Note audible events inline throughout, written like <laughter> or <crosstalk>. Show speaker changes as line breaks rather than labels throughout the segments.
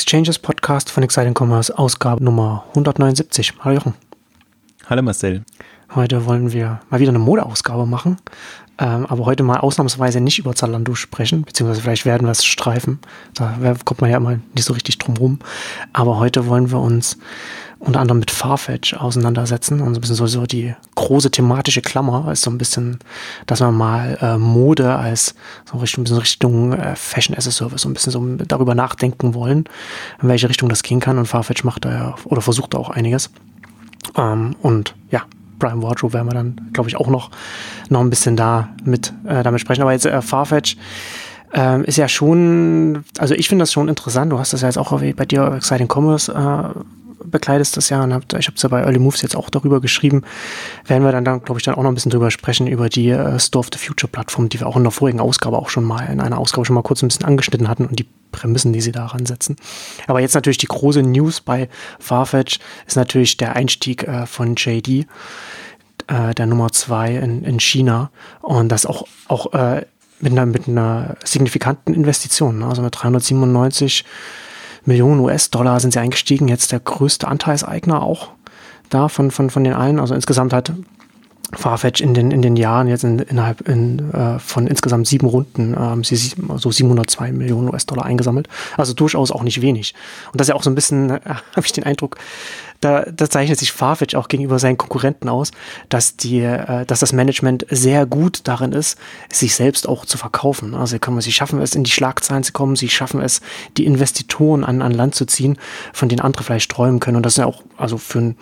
Exchanges Podcast von Exciting Commerce, Ausgabe Nummer 179. Hallo Jochen.
Hallo Marcel.
Heute wollen wir mal wieder eine Modeausgabe machen, ähm, aber heute mal ausnahmsweise nicht über Zalando sprechen, beziehungsweise vielleicht werden wir es streifen. Da kommt man ja immer nicht so richtig drum rum. Aber heute wollen wir uns unter anderem mit Farfetch auseinandersetzen und so ein bisschen so, so die große thematische Klammer ist so ein bisschen, dass man mal äh, Mode als so Richtung, bisschen Richtung äh, Fashion as a Service so ein bisschen so darüber nachdenken wollen, in welche Richtung das gehen kann und Farfetch macht da ja oder versucht da auch einiges. Ähm, und ja, Prime Wardrobe werden wir dann, glaube ich, auch noch, noch ein bisschen da mit äh, damit sprechen. Aber jetzt äh, Farfetch ähm, ist ja schon, also ich finde das schon interessant. Du hast das ja jetzt auch bei dir Exciting Commerce äh, bekleidest das ja und hab, ich habe es ja bei Early Moves jetzt auch darüber geschrieben, werden wir dann, dann glaube ich, dann auch noch ein bisschen drüber sprechen, über die äh, Store of the Future Plattform, die wir auch in der vorigen Ausgabe auch schon mal, in einer Ausgabe schon mal kurz ein bisschen angeschnitten hatten und die Prämissen, die sie daran setzen. Aber jetzt natürlich die große News bei Farfetch ist natürlich der Einstieg äh, von JD, äh, der Nummer zwei in, in China und das auch, auch äh, mit einer, mit einer signifikanten Investition, ne? also mit 397 Millionen US-Dollar sind sie eingestiegen, jetzt der größte Anteilseigner auch da von, von, von den allen. Also insgesamt hat Farfetch in den, in den Jahren jetzt in, innerhalb in, äh, von insgesamt sieben Runden ähm, sie so 702 Millionen US-Dollar eingesammelt. Also durchaus auch nicht wenig. Und das ist ja auch so ein bisschen, äh, <laughs> habe ich den Eindruck, da, da zeichnet sich Farfetch auch gegenüber seinen Konkurrenten aus, dass die, äh, dass das Management sehr gut darin ist, sich selbst auch zu verkaufen. Also sie, können, sie schaffen es, in die Schlagzeilen zu kommen, sie schaffen es, die Investitoren an, an Land zu ziehen, von denen andere vielleicht träumen können. Und das ist ja auch, also für einen,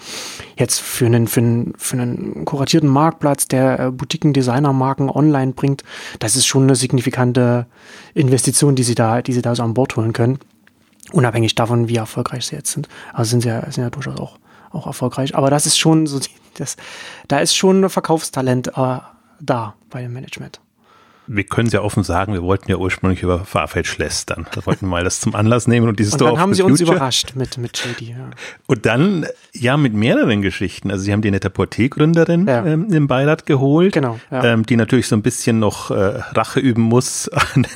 jetzt für einen, für einen, für einen kuratierten Marktplatz, der äh, Boutiquen, Designermarken online bringt, das ist schon eine signifikante Investition, die sie da, die sie da so an Bord holen können. Unabhängig davon, wie erfolgreich sie jetzt sind. Also sind sie ja, sind ja durchaus auch, auch erfolgreich. Aber das ist schon so, das, da ist schon ein Verkaufstalent äh, da bei dem Management
wir können es ja offen sagen, wir wollten ja ursprünglich über Farfetch lästern. Wir wollten mal das zum Anlass nehmen und dieses
und
Store
dann haben sie uns überrascht mit, mit JD. Ja.
Und dann, ja, mit mehreren Geschichten. Also sie haben die Netta Porté-Gründerin ja. ähm, im Beirat geholt,
genau,
ja. ähm, die natürlich so ein bisschen noch äh, Rache üben muss <laughs> an,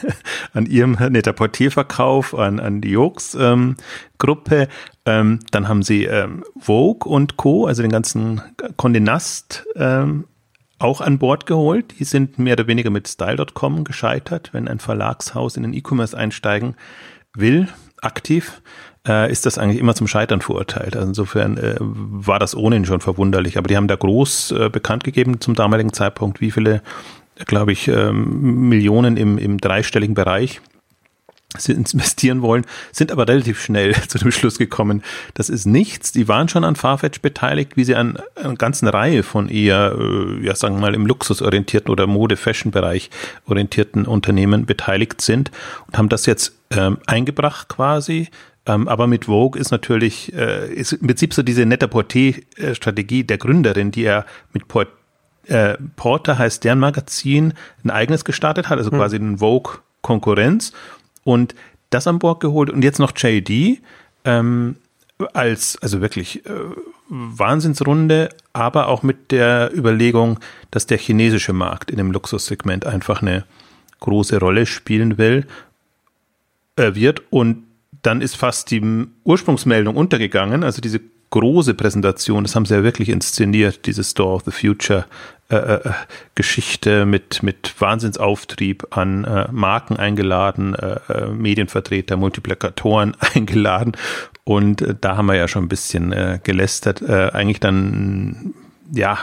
an ihrem Netta Porté-Verkauf, an, an die Jokes ähm, Gruppe. Ähm, dann haben sie ähm, Vogue und Co., also den ganzen Condé Nast ähm, auch an Bord geholt. Die sind mehr oder weniger mit Style.com gescheitert. Wenn ein Verlagshaus in den E-Commerce einsteigen will, aktiv, äh, ist das eigentlich immer zum Scheitern verurteilt. Also insofern äh, war das ohnehin schon verwunderlich. Aber die haben da groß äh, bekannt gegeben zum damaligen Zeitpunkt, wie viele, glaube ich, ähm, Millionen im, im dreistelligen Bereich investieren wollen, sind aber relativ schnell <laughs> zu dem Schluss gekommen, das ist nichts. Die waren schon an Farfetch beteiligt, wie sie an einer ganzen Reihe von eher, äh, ja sagen wir mal, im luxusorientierten oder Mode-Fashion-Bereich orientierten Unternehmen beteiligt sind und haben das jetzt ähm, eingebracht quasi. Ähm, aber mit Vogue ist natürlich, äh, ist im Prinzip so diese nette Porté-Strategie der Gründerin, die er mit Port, äh, Porter heißt deren Magazin, ein eigenes gestartet hat, also hm. quasi ein Vogue Konkurrenz und das an Bord geholt. Und jetzt noch JD ähm, als, also wirklich äh, Wahnsinnsrunde, aber auch mit der Überlegung, dass der chinesische Markt in dem Luxussegment einfach eine große Rolle spielen will, äh, wird. Und dann ist fast die Ursprungsmeldung untergegangen, also diese große Präsentation, das haben sie ja wirklich inszeniert, diese Store of the Future äh, äh, Geschichte mit, mit Wahnsinnsauftrieb an äh, Marken eingeladen, äh, äh Medienvertreter, Multiplikatoren <laughs> eingeladen. Und äh, da haben wir ja schon ein bisschen äh, gelästert. Äh, eigentlich dann, ja,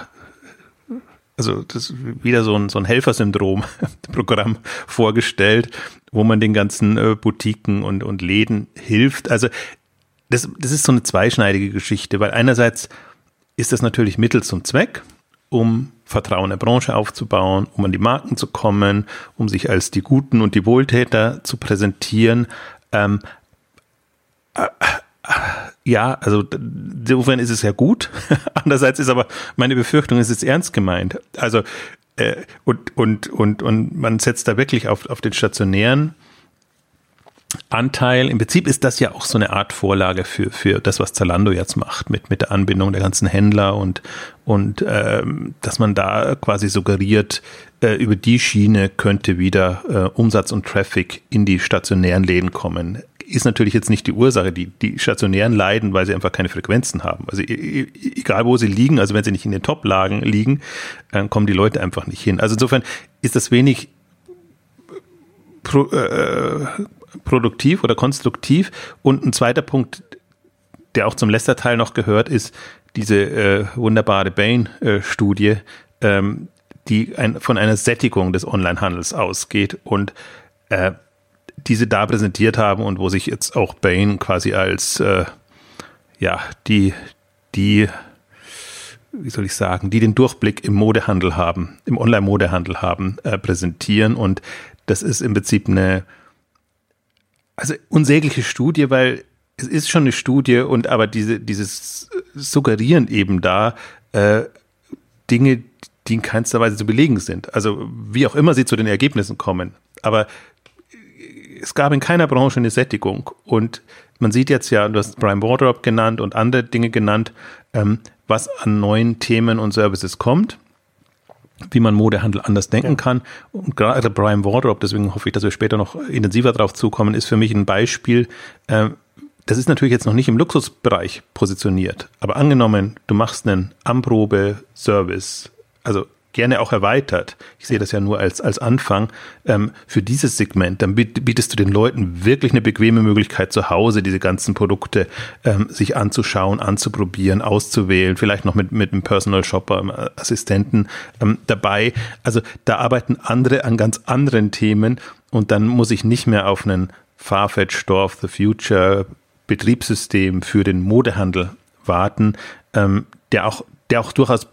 also das ist wieder so ein, so ein Helfersyndrom-Programm <laughs> vorgestellt, wo man den ganzen äh, Boutiquen und, und Läden hilft. Also das, das ist so eine zweischneidige Geschichte, weil einerseits ist das natürlich Mittel zum Zweck, um Vertrauen der Branche aufzubauen, um an die Marken zu kommen, um sich als die Guten und die Wohltäter zu präsentieren. Ähm, äh, äh, ja, also insofern ist es ja gut. <laughs> Andererseits ist aber meine Befürchtung, es ist ernst gemeint. Also äh, und und und und man setzt da wirklich auf auf den stationären Anteil. Im Prinzip ist das ja auch so eine Art Vorlage für, für das, was Zalando jetzt macht, mit, mit der Anbindung der ganzen Händler und, und ähm, dass man da quasi suggeriert, äh, über die Schiene könnte wieder äh, Umsatz und Traffic in die stationären Läden kommen. ist natürlich jetzt nicht die Ursache. Die, die stationären leiden, weil sie einfach keine Frequenzen haben. Also e, e, egal wo sie liegen, also wenn sie nicht in den Top-Lagen liegen, dann kommen die Leute einfach nicht hin. Also insofern ist das wenig pro, äh, produktiv oder konstruktiv. Und ein zweiter Punkt, der auch zum Lester-Teil noch gehört, ist diese äh, wunderbare Bain-Studie, ähm, die ein, von einer Sättigung des Onlinehandels ausgeht und äh, diese da präsentiert haben und wo sich jetzt auch Bain quasi als äh, ja die die wie soll ich sagen, die den Durchblick im Modehandel haben, im Online-Modehandel haben, äh, präsentieren und das ist im Prinzip eine also unsägliche Studie, weil es ist schon eine Studie und aber diese dieses suggerieren eben da äh, Dinge, die in keinster Weise zu belegen sind. Also wie auch immer sie zu den Ergebnissen kommen. Aber es gab in keiner Branche eine Sättigung. Und man sieht jetzt ja, du hast Brian Wardrop genannt und andere Dinge genannt, ähm, was an neuen Themen und Services kommt, wie man Modehandel anders denken ja. kann. Und gerade Brian Wardrop, deswegen hoffe ich, dass wir später noch intensiver darauf zukommen, ist für mich ein Beispiel. Äh, das ist natürlich jetzt noch nicht im Luxusbereich positioniert, aber angenommen, du machst einen Anprobe-Service, also gerne auch erweitert. Ich sehe das ja nur als, als Anfang ähm, für dieses Segment. Dann bietest du den Leuten wirklich eine bequeme Möglichkeit zu Hause, diese ganzen Produkte ähm, sich anzuschauen, anzuprobieren, auszuwählen, vielleicht noch mit, mit einem Personal Shopper, einem Assistenten ähm, dabei. Also da arbeiten andere an ganz anderen Themen und dann muss ich nicht mehr auf einen Farfetch Store of the Future Betriebssystem für den Modehandel warten, ähm, der auch der auch durchaus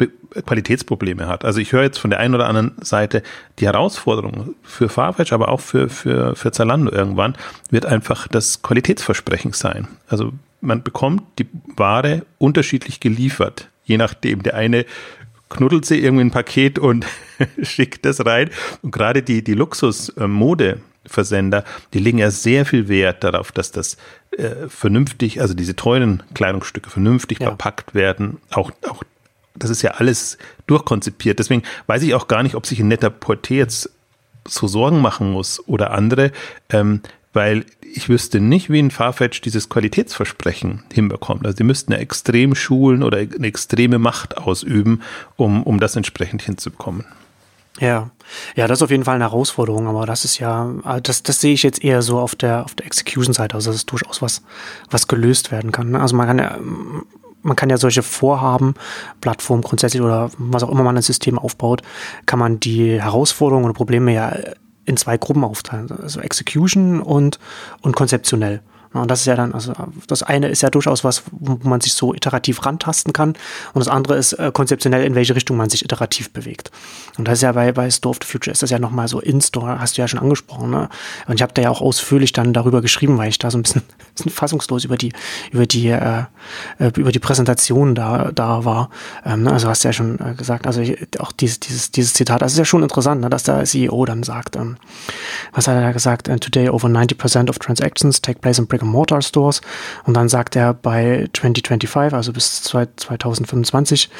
Qualitätsprobleme hat. Also ich höre jetzt von der einen oder anderen Seite, die Herausforderung für Farfetch, aber auch für, für, für Zalando irgendwann, wird einfach das Qualitätsversprechen sein. Also man bekommt die Ware unterschiedlich geliefert, je nachdem. Der eine knuddelt sie irgendwie ein Paket und <laughs> schickt das rein. Und gerade die, die Luxus-Mode- Versender, die legen ja sehr viel Wert darauf, dass das äh, vernünftig, also diese teuren Kleidungsstücke vernünftig ja. verpackt werden, auch, auch das ist ja alles durchkonzipiert. Deswegen weiß ich auch gar nicht, ob sich ein netter Portier jetzt so Sorgen machen muss oder andere, ähm, weil ich wüsste nicht, wie ein Farfetch dieses Qualitätsversprechen hinbekommt. Also die müssten ja extrem schulen oder eine extreme Macht ausüben, um, um das entsprechend hinzubekommen.
Ja, ja, das ist auf jeden Fall eine Herausforderung, aber das ist ja, das, das sehe ich jetzt eher so auf der, auf der Execution-Seite, also das ist durchaus was, was gelöst werden kann. Ne? Also man kann ja, man kann ja solche Vorhaben, Plattformen grundsätzlich oder was auch immer man ein System aufbaut, kann man die Herausforderungen oder Probleme ja in zwei Gruppen aufteilen. Also Execution und, und konzeptionell. Und das ist ja dann, also das eine ist ja durchaus was, wo man sich so iterativ rantasten kann. Und das andere ist äh, konzeptionell, in welche Richtung man sich iterativ bewegt. Und das ist ja bei, bei Store of the Future ist das ja nochmal so in-Store, hast du ja schon angesprochen. Ne? Und ich habe da ja auch ausführlich dann darüber geschrieben, weil ich da so ein bisschen, <laughs> bisschen fassungslos über die, über die, äh, äh, über die Präsentation da, da war. Ähm, ne? Also hast du ja schon äh, gesagt, also auch dieses, dieses, dieses Zitat, das ist ja schon interessant, ne? dass der CEO dann sagt, ähm, was hat er da gesagt? Uh, today over 90% of transactions take place in brick Brick-and-Mortar Stores. Und dann sagt er bei 2025, also bis 2025,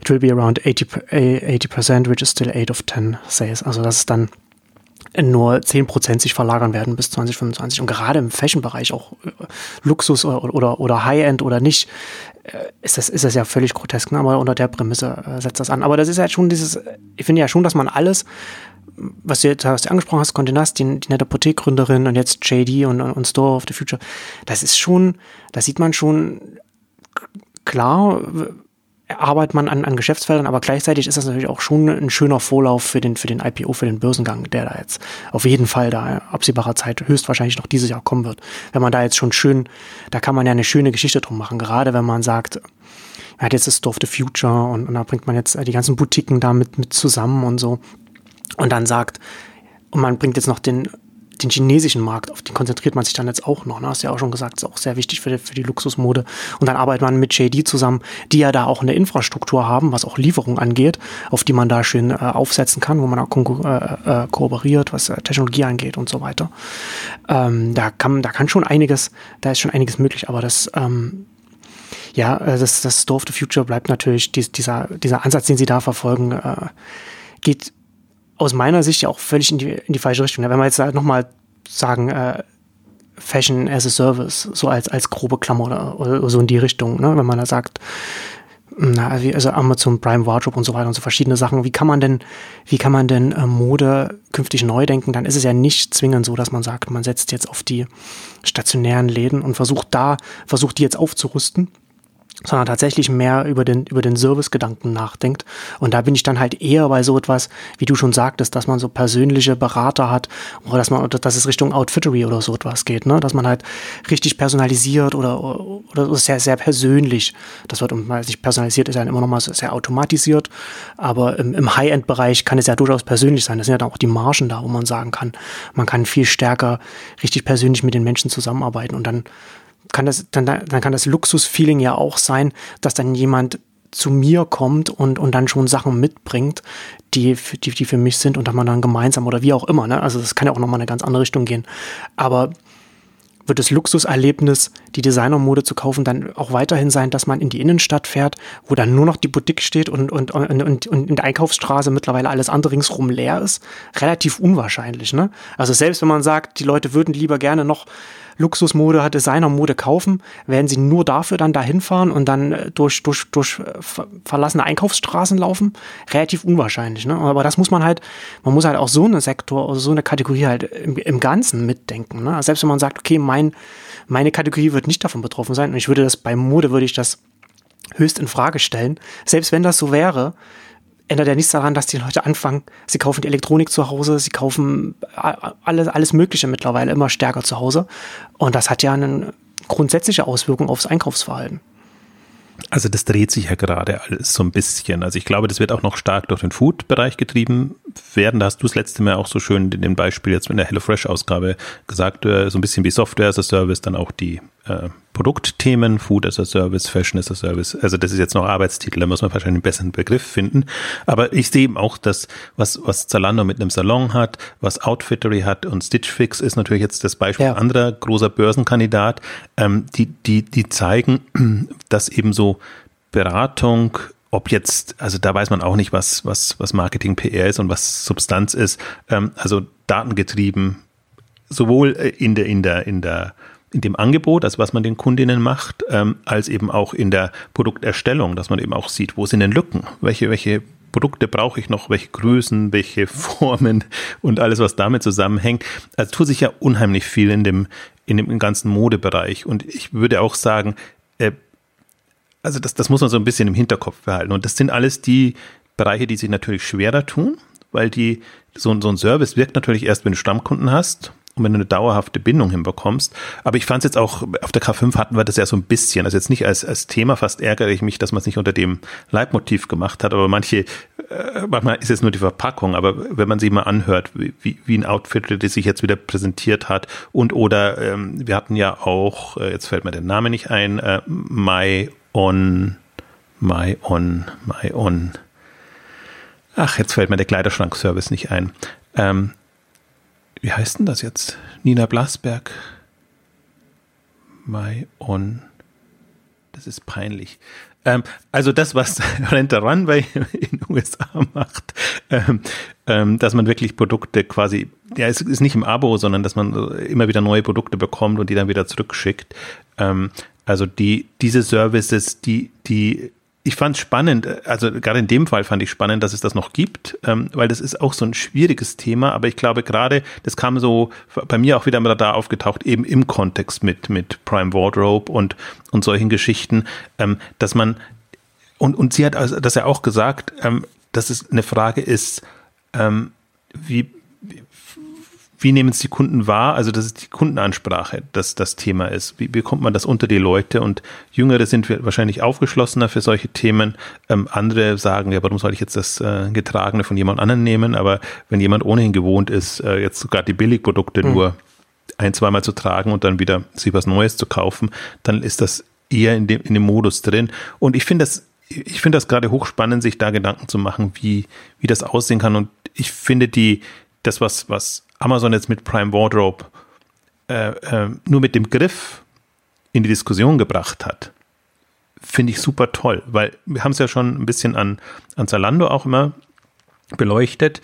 it will be around 80%, 80% which is still 8 of 10 sales. Also das ist dann nur 10% sich verlagern werden bis 2025. Und gerade im Fashion-Bereich, auch äh, Luxus oder, oder, oder High-End oder nicht, äh, ist das, ist das ja völlig grotesk. Ne? Aber unter der Prämisse äh, setzt das an. Aber das ist ja schon dieses, ich finde ja schon, dass man alles was du jetzt was du angesprochen hast, Condé Nast, die, die nette Apothekgründerin und jetzt JD und, und Store of the Future, das ist schon, da sieht man schon klar, arbeitet man an, an Geschäftsfeldern, aber gleichzeitig ist das natürlich auch schon ein schöner Vorlauf für den, für den IPO, für den Börsengang, der da jetzt auf jeden Fall da absehbarer Zeit höchstwahrscheinlich noch dieses Jahr kommen wird. Wenn man da jetzt schon schön, da kann man ja eine schöne Geschichte drum machen, gerade wenn man sagt, man hat jetzt das Store of the Future und, und da bringt man jetzt die ganzen Boutiquen da mit zusammen und so und dann sagt, und man bringt jetzt noch den, den chinesischen Markt, auf den konzentriert man sich dann jetzt auch noch. Ne? Hast ja auch schon gesagt, ist auch sehr wichtig für die, für die Luxusmode. Und dann arbeitet man mit JD zusammen, die ja da auch eine Infrastruktur haben, was auch Lieferung angeht, auf die man da schön äh, aufsetzen kann, wo man auch äh, äh, kooperiert, was äh, Technologie angeht und so weiter. Ähm, da kann, da kann schon einiges, da ist schon einiges möglich, aber das, ähm, ja, äh, das, das Store of the Future bleibt natürlich, dies, dieser, dieser Ansatz, den sie da verfolgen, äh, geht aus meiner Sicht ja auch völlig in die, in die falsche Richtung. Wenn wir jetzt halt nochmal sagen, äh, Fashion as a Service, so als, als grobe Klammer oder, oder so in die Richtung, ne? wenn man da sagt, na, also Amazon Prime Wardrobe und so weiter und so verschiedene Sachen. Wie kann man denn, wie kann man denn äh, Mode künftig neu denken? Dann ist es ja nicht zwingend so, dass man sagt, man setzt jetzt auf die stationären Läden und versucht da, versucht die jetzt aufzurüsten sondern tatsächlich mehr über den, über den Servicegedanken nachdenkt. Und da bin ich dann halt eher bei so etwas, wie du schon sagtest, dass man so persönliche Berater hat oder dass man, dass es Richtung Outfittery oder so etwas geht, ne? dass man halt richtig personalisiert oder, oder sehr, sehr persönlich. Das wird, weil sich personalisiert ist ja immer noch mal sehr automatisiert, aber im, im High-End-Bereich kann es ja durchaus persönlich sein. Das sind ja dann auch die Margen da, wo man sagen kann, man kann viel stärker richtig persönlich mit den Menschen zusammenarbeiten und dann kann das, dann, dann kann das Luxusfeeling ja auch sein, dass dann jemand zu mir kommt und, und dann schon Sachen mitbringt, die, die, die für mich sind und dass man dann gemeinsam oder wie auch immer, ne? Also das kann ja auch nochmal eine ganz andere Richtung gehen. Aber wird das Luxuserlebnis, die Designermode zu kaufen, dann auch weiterhin sein, dass man in die Innenstadt fährt, wo dann nur noch die Boutique steht und, und, und, und in der Einkaufsstraße mittlerweile alles andere ringsrum leer ist? Relativ unwahrscheinlich, ne? Also selbst wenn man sagt, die Leute würden lieber gerne noch Luxusmode, Designermode kaufen, werden sie nur dafür dann dahin fahren und dann äh, durch, durch, durch äh, verlassene Einkaufsstraßen laufen? Relativ unwahrscheinlich. Ne? Aber das muss man halt, man muss halt auch so eine Sektor, also so eine Kategorie halt im, im Ganzen mitdenken. Ne? Selbst wenn man sagt, okay, mein, meine Kategorie wird nicht davon betroffen sein und ich würde das bei Mode, würde ich das höchst in Frage stellen. Selbst wenn das so wäre, ändert ja nichts daran, dass die Leute anfangen, sie kaufen die Elektronik zu Hause, sie kaufen alles, alles Mögliche mittlerweile immer stärker zu Hause. Und das hat ja eine grundsätzliche Auswirkung aufs Einkaufsverhalten.
Also das dreht sich ja gerade alles so ein bisschen. Also ich glaube, das wird auch noch stark durch den Food-Bereich getrieben werden. Da hast du das letzte Mal auch so schön in dem Beispiel jetzt mit der HelloFresh-Ausgabe gesagt, äh, so ein bisschen wie Software as a Service, dann auch die äh, Produktthemen, Food as a Service, Fashion as a Service. Also das ist jetzt noch Arbeitstitel, da muss man wahrscheinlich einen besseren Begriff finden. Aber ich sehe eben auch, dass was, was Zalando mit einem Salon hat, was Outfittery hat und Stitch Fix ist natürlich jetzt das Beispiel ja. anderer großer Börsenkandidat, ähm, die, die, die zeigen, <clears throat> dass eben so Beratung ob jetzt, also da weiß man auch nicht, was, was, was Marketing PR ist und was Substanz ist. Ähm, also datengetrieben, sowohl in der, in der, in der in dem Angebot, also was man den Kundinnen macht, ähm, als eben auch in der Produkterstellung, dass man eben auch sieht, wo sind denn Lücken, welche, welche Produkte brauche ich noch, welche Größen, welche <laughs> Formen und alles, was damit zusammenhängt. Also tut sich ja unheimlich viel in dem, in dem ganzen Modebereich. Und ich würde auch sagen, äh, also das, das muss man so ein bisschen im Hinterkopf behalten. Und das sind alles die Bereiche, die sich natürlich schwerer tun, weil die, so, so ein Service wirkt natürlich erst, wenn du Stammkunden hast und wenn du eine dauerhafte Bindung hinbekommst. Aber ich fand es jetzt auch, auf der K5 hatten wir das ja so ein bisschen, also jetzt nicht als, als Thema, fast ärgere ich mich, dass man es nicht unter dem Leitmotiv gemacht hat, aber manche, äh, manchmal ist es nur die Verpackung, aber wenn man sich mal anhört, wie, wie ein Outfit, das sich jetzt wieder präsentiert hat und oder ähm, wir hatten ja auch, äh, jetzt fällt mir der Name nicht ein, äh, My On, My On, My On, Ach, jetzt fällt mir der Kleiderschrankservice nicht ein. Ähm, wie heißt denn das jetzt? Nina Blasberg. My On. Das ist peinlich. Ähm, also das, was <laughs> Rent the Runway in den USA macht, ähm, ähm, dass man wirklich Produkte quasi, ja, es ist nicht im Abo, sondern dass man immer wieder neue Produkte bekommt und die dann wieder zurückschickt. Ähm, also die, diese Services, die, die ich fand es spannend, also gerade in dem Fall fand ich spannend, dass es das noch gibt, ähm, weil das ist auch so ein schwieriges Thema, aber ich glaube gerade, das kam so bei mir auch wieder mal da aufgetaucht, eben im Kontext mit, mit Prime Wardrobe und, und solchen Geschichten, ähm, dass man, und, und sie hat also das ja auch gesagt, ähm, dass es eine Frage ist, ähm, wie, wie nehmen es die Kunden wahr? Also, das ist die Kundenansprache, dass das Thema ist. Wie bekommt man das unter die Leute? Und Jüngere sind wahrscheinlich aufgeschlossener für solche Themen. Ähm, andere sagen, ja, warum soll ich jetzt das äh, Getragene von jemand anderem nehmen? Aber wenn jemand ohnehin gewohnt ist, äh, jetzt sogar die Billigprodukte mhm. nur ein, zweimal zu tragen und dann wieder sich was Neues zu kaufen, dann ist das eher in dem, in dem Modus drin. Und ich finde das, ich finde das gerade hochspannend, sich da Gedanken zu machen, wie, wie das aussehen kann. Und ich finde die, das, was, was Amazon jetzt mit Prime Wardrobe äh, äh, nur mit dem Griff in die Diskussion gebracht hat, finde ich super toll, weil wir haben es ja schon ein bisschen an, an Zalando auch immer beleuchtet.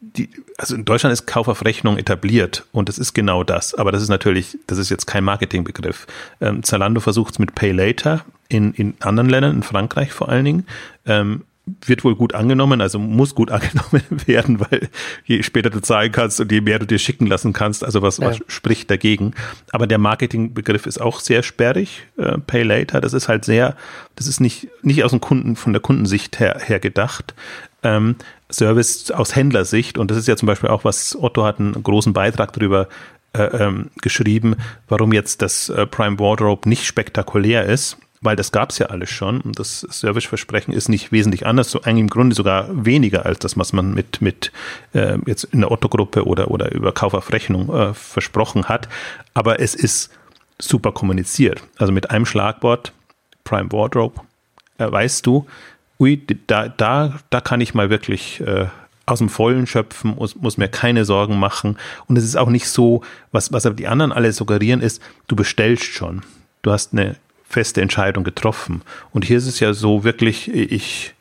die, also in Deutschland ist Kauf auf Rechnung etabliert und das ist genau das. Aber das ist natürlich, das ist jetzt kein Marketingbegriff. Ähm, Zalando versucht es mit Pay Later in, in anderen Ländern, in Frankreich vor allen Dingen. Ähm, wird wohl gut angenommen, also muss gut <laughs> angenommen werden, weil je später du zahlen kannst und je mehr du dir schicken lassen kannst, also was, ja. was spricht dagegen. Aber der Marketingbegriff ist auch sehr sperrig, äh, Pay Later, das ist halt sehr, das ist nicht, nicht aus dem Kunden, von der Kundensicht her, her gedacht. Ähm, Service aus Händlersicht, und das ist ja zum Beispiel auch, was Otto hat einen großen Beitrag darüber äh, ähm, geschrieben, warum jetzt das äh, Prime Wardrobe nicht spektakulär ist weil das gab es ja alles schon und das Serviceversprechen ist nicht wesentlich anders, so eigentlich im Grunde sogar weniger als das, was man mit, mit äh, jetzt in der Otto-Gruppe oder, oder über Kauf auf Rechnung äh, versprochen hat. Aber es ist super kommuniziert. Also mit einem Schlagwort, Prime Wardrobe, äh, weißt du, ui, da, da, da kann ich mal wirklich äh, aus dem Vollen schöpfen, muss, muss mir keine Sorgen machen. Und es ist auch nicht so, was, was aber die anderen alle suggerieren, ist, du bestellst schon. Du hast eine feste Entscheidung getroffen. Und hier ist es ja so wirklich, ich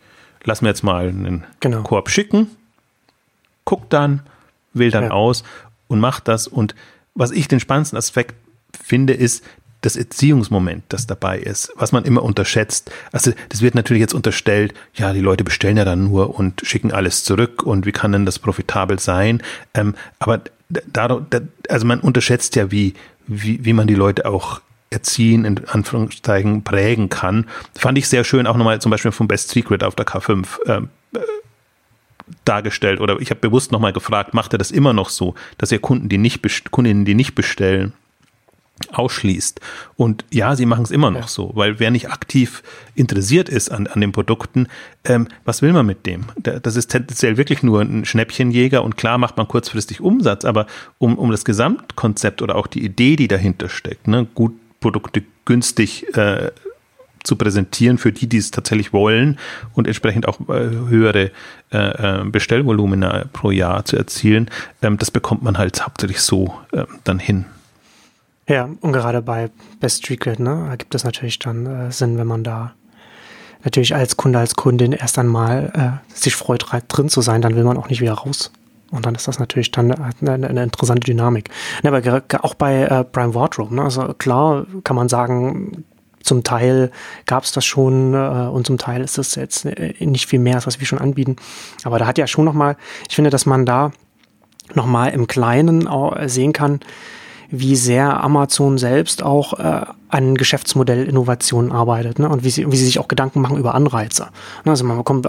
lass mir jetzt mal einen genau. Korb schicken, guck dann, wähl dann ja. aus und mach das. Und was ich den spannendsten Aspekt finde, ist das Erziehungsmoment, das dabei ist, was man immer unterschätzt. Also das wird natürlich jetzt unterstellt, ja, die Leute bestellen ja dann nur und schicken alles zurück und wie kann denn das profitabel sein? Ähm, aber da, da, also man unterschätzt ja, wie, wie, wie man die Leute auch erziehen, in Anführungszeichen prägen kann. Fand ich sehr schön, auch nochmal zum Beispiel vom Best Secret auf der K5 äh, dargestellt. Oder ich habe bewusst nochmal gefragt, macht er das immer noch so, dass er Kunden, die nicht Kundinnen, die nicht bestellen, ausschließt. Und ja, sie machen es immer noch ja. so, weil wer nicht aktiv interessiert ist an, an den Produkten, ähm, was will man mit dem? Das ist tendenziell wirklich nur ein Schnäppchenjäger und klar macht man kurzfristig Umsatz, aber um, um das Gesamtkonzept oder auch die Idee, die dahinter steckt, ne, gut Produkte günstig äh, zu präsentieren für die, die es tatsächlich wollen und entsprechend auch äh, höhere äh, äh, Bestellvolumina pro Jahr zu erzielen. Ähm, das bekommt man halt hauptsächlich so äh, dann hin.
Ja, und gerade bei Best Street ne, ergibt es natürlich dann Sinn, wenn man da natürlich als Kunde, als Kundin erst einmal äh, sich freut, drin zu sein, dann will man auch nicht wieder raus. Und dann ist das natürlich dann eine, eine interessante Dynamik. Ja, aber auch bei äh, Prime Wardrobe, ne? also klar kann man sagen, zum Teil gab es das schon äh, und zum Teil ist das jetzt äh, nicht viel mehr, als was wir schon anbieten. Aber da hat ja schon nochmal, ich finde, dass man da nochmal im Kleinen sehen kann, wie sehr Amazon selbst auch äh, an Geschäftsmodellinnovationen arbeitet ne? und wie sie, wie sie sich auch Gedanken machen über Anreize. Ne, also man bekommt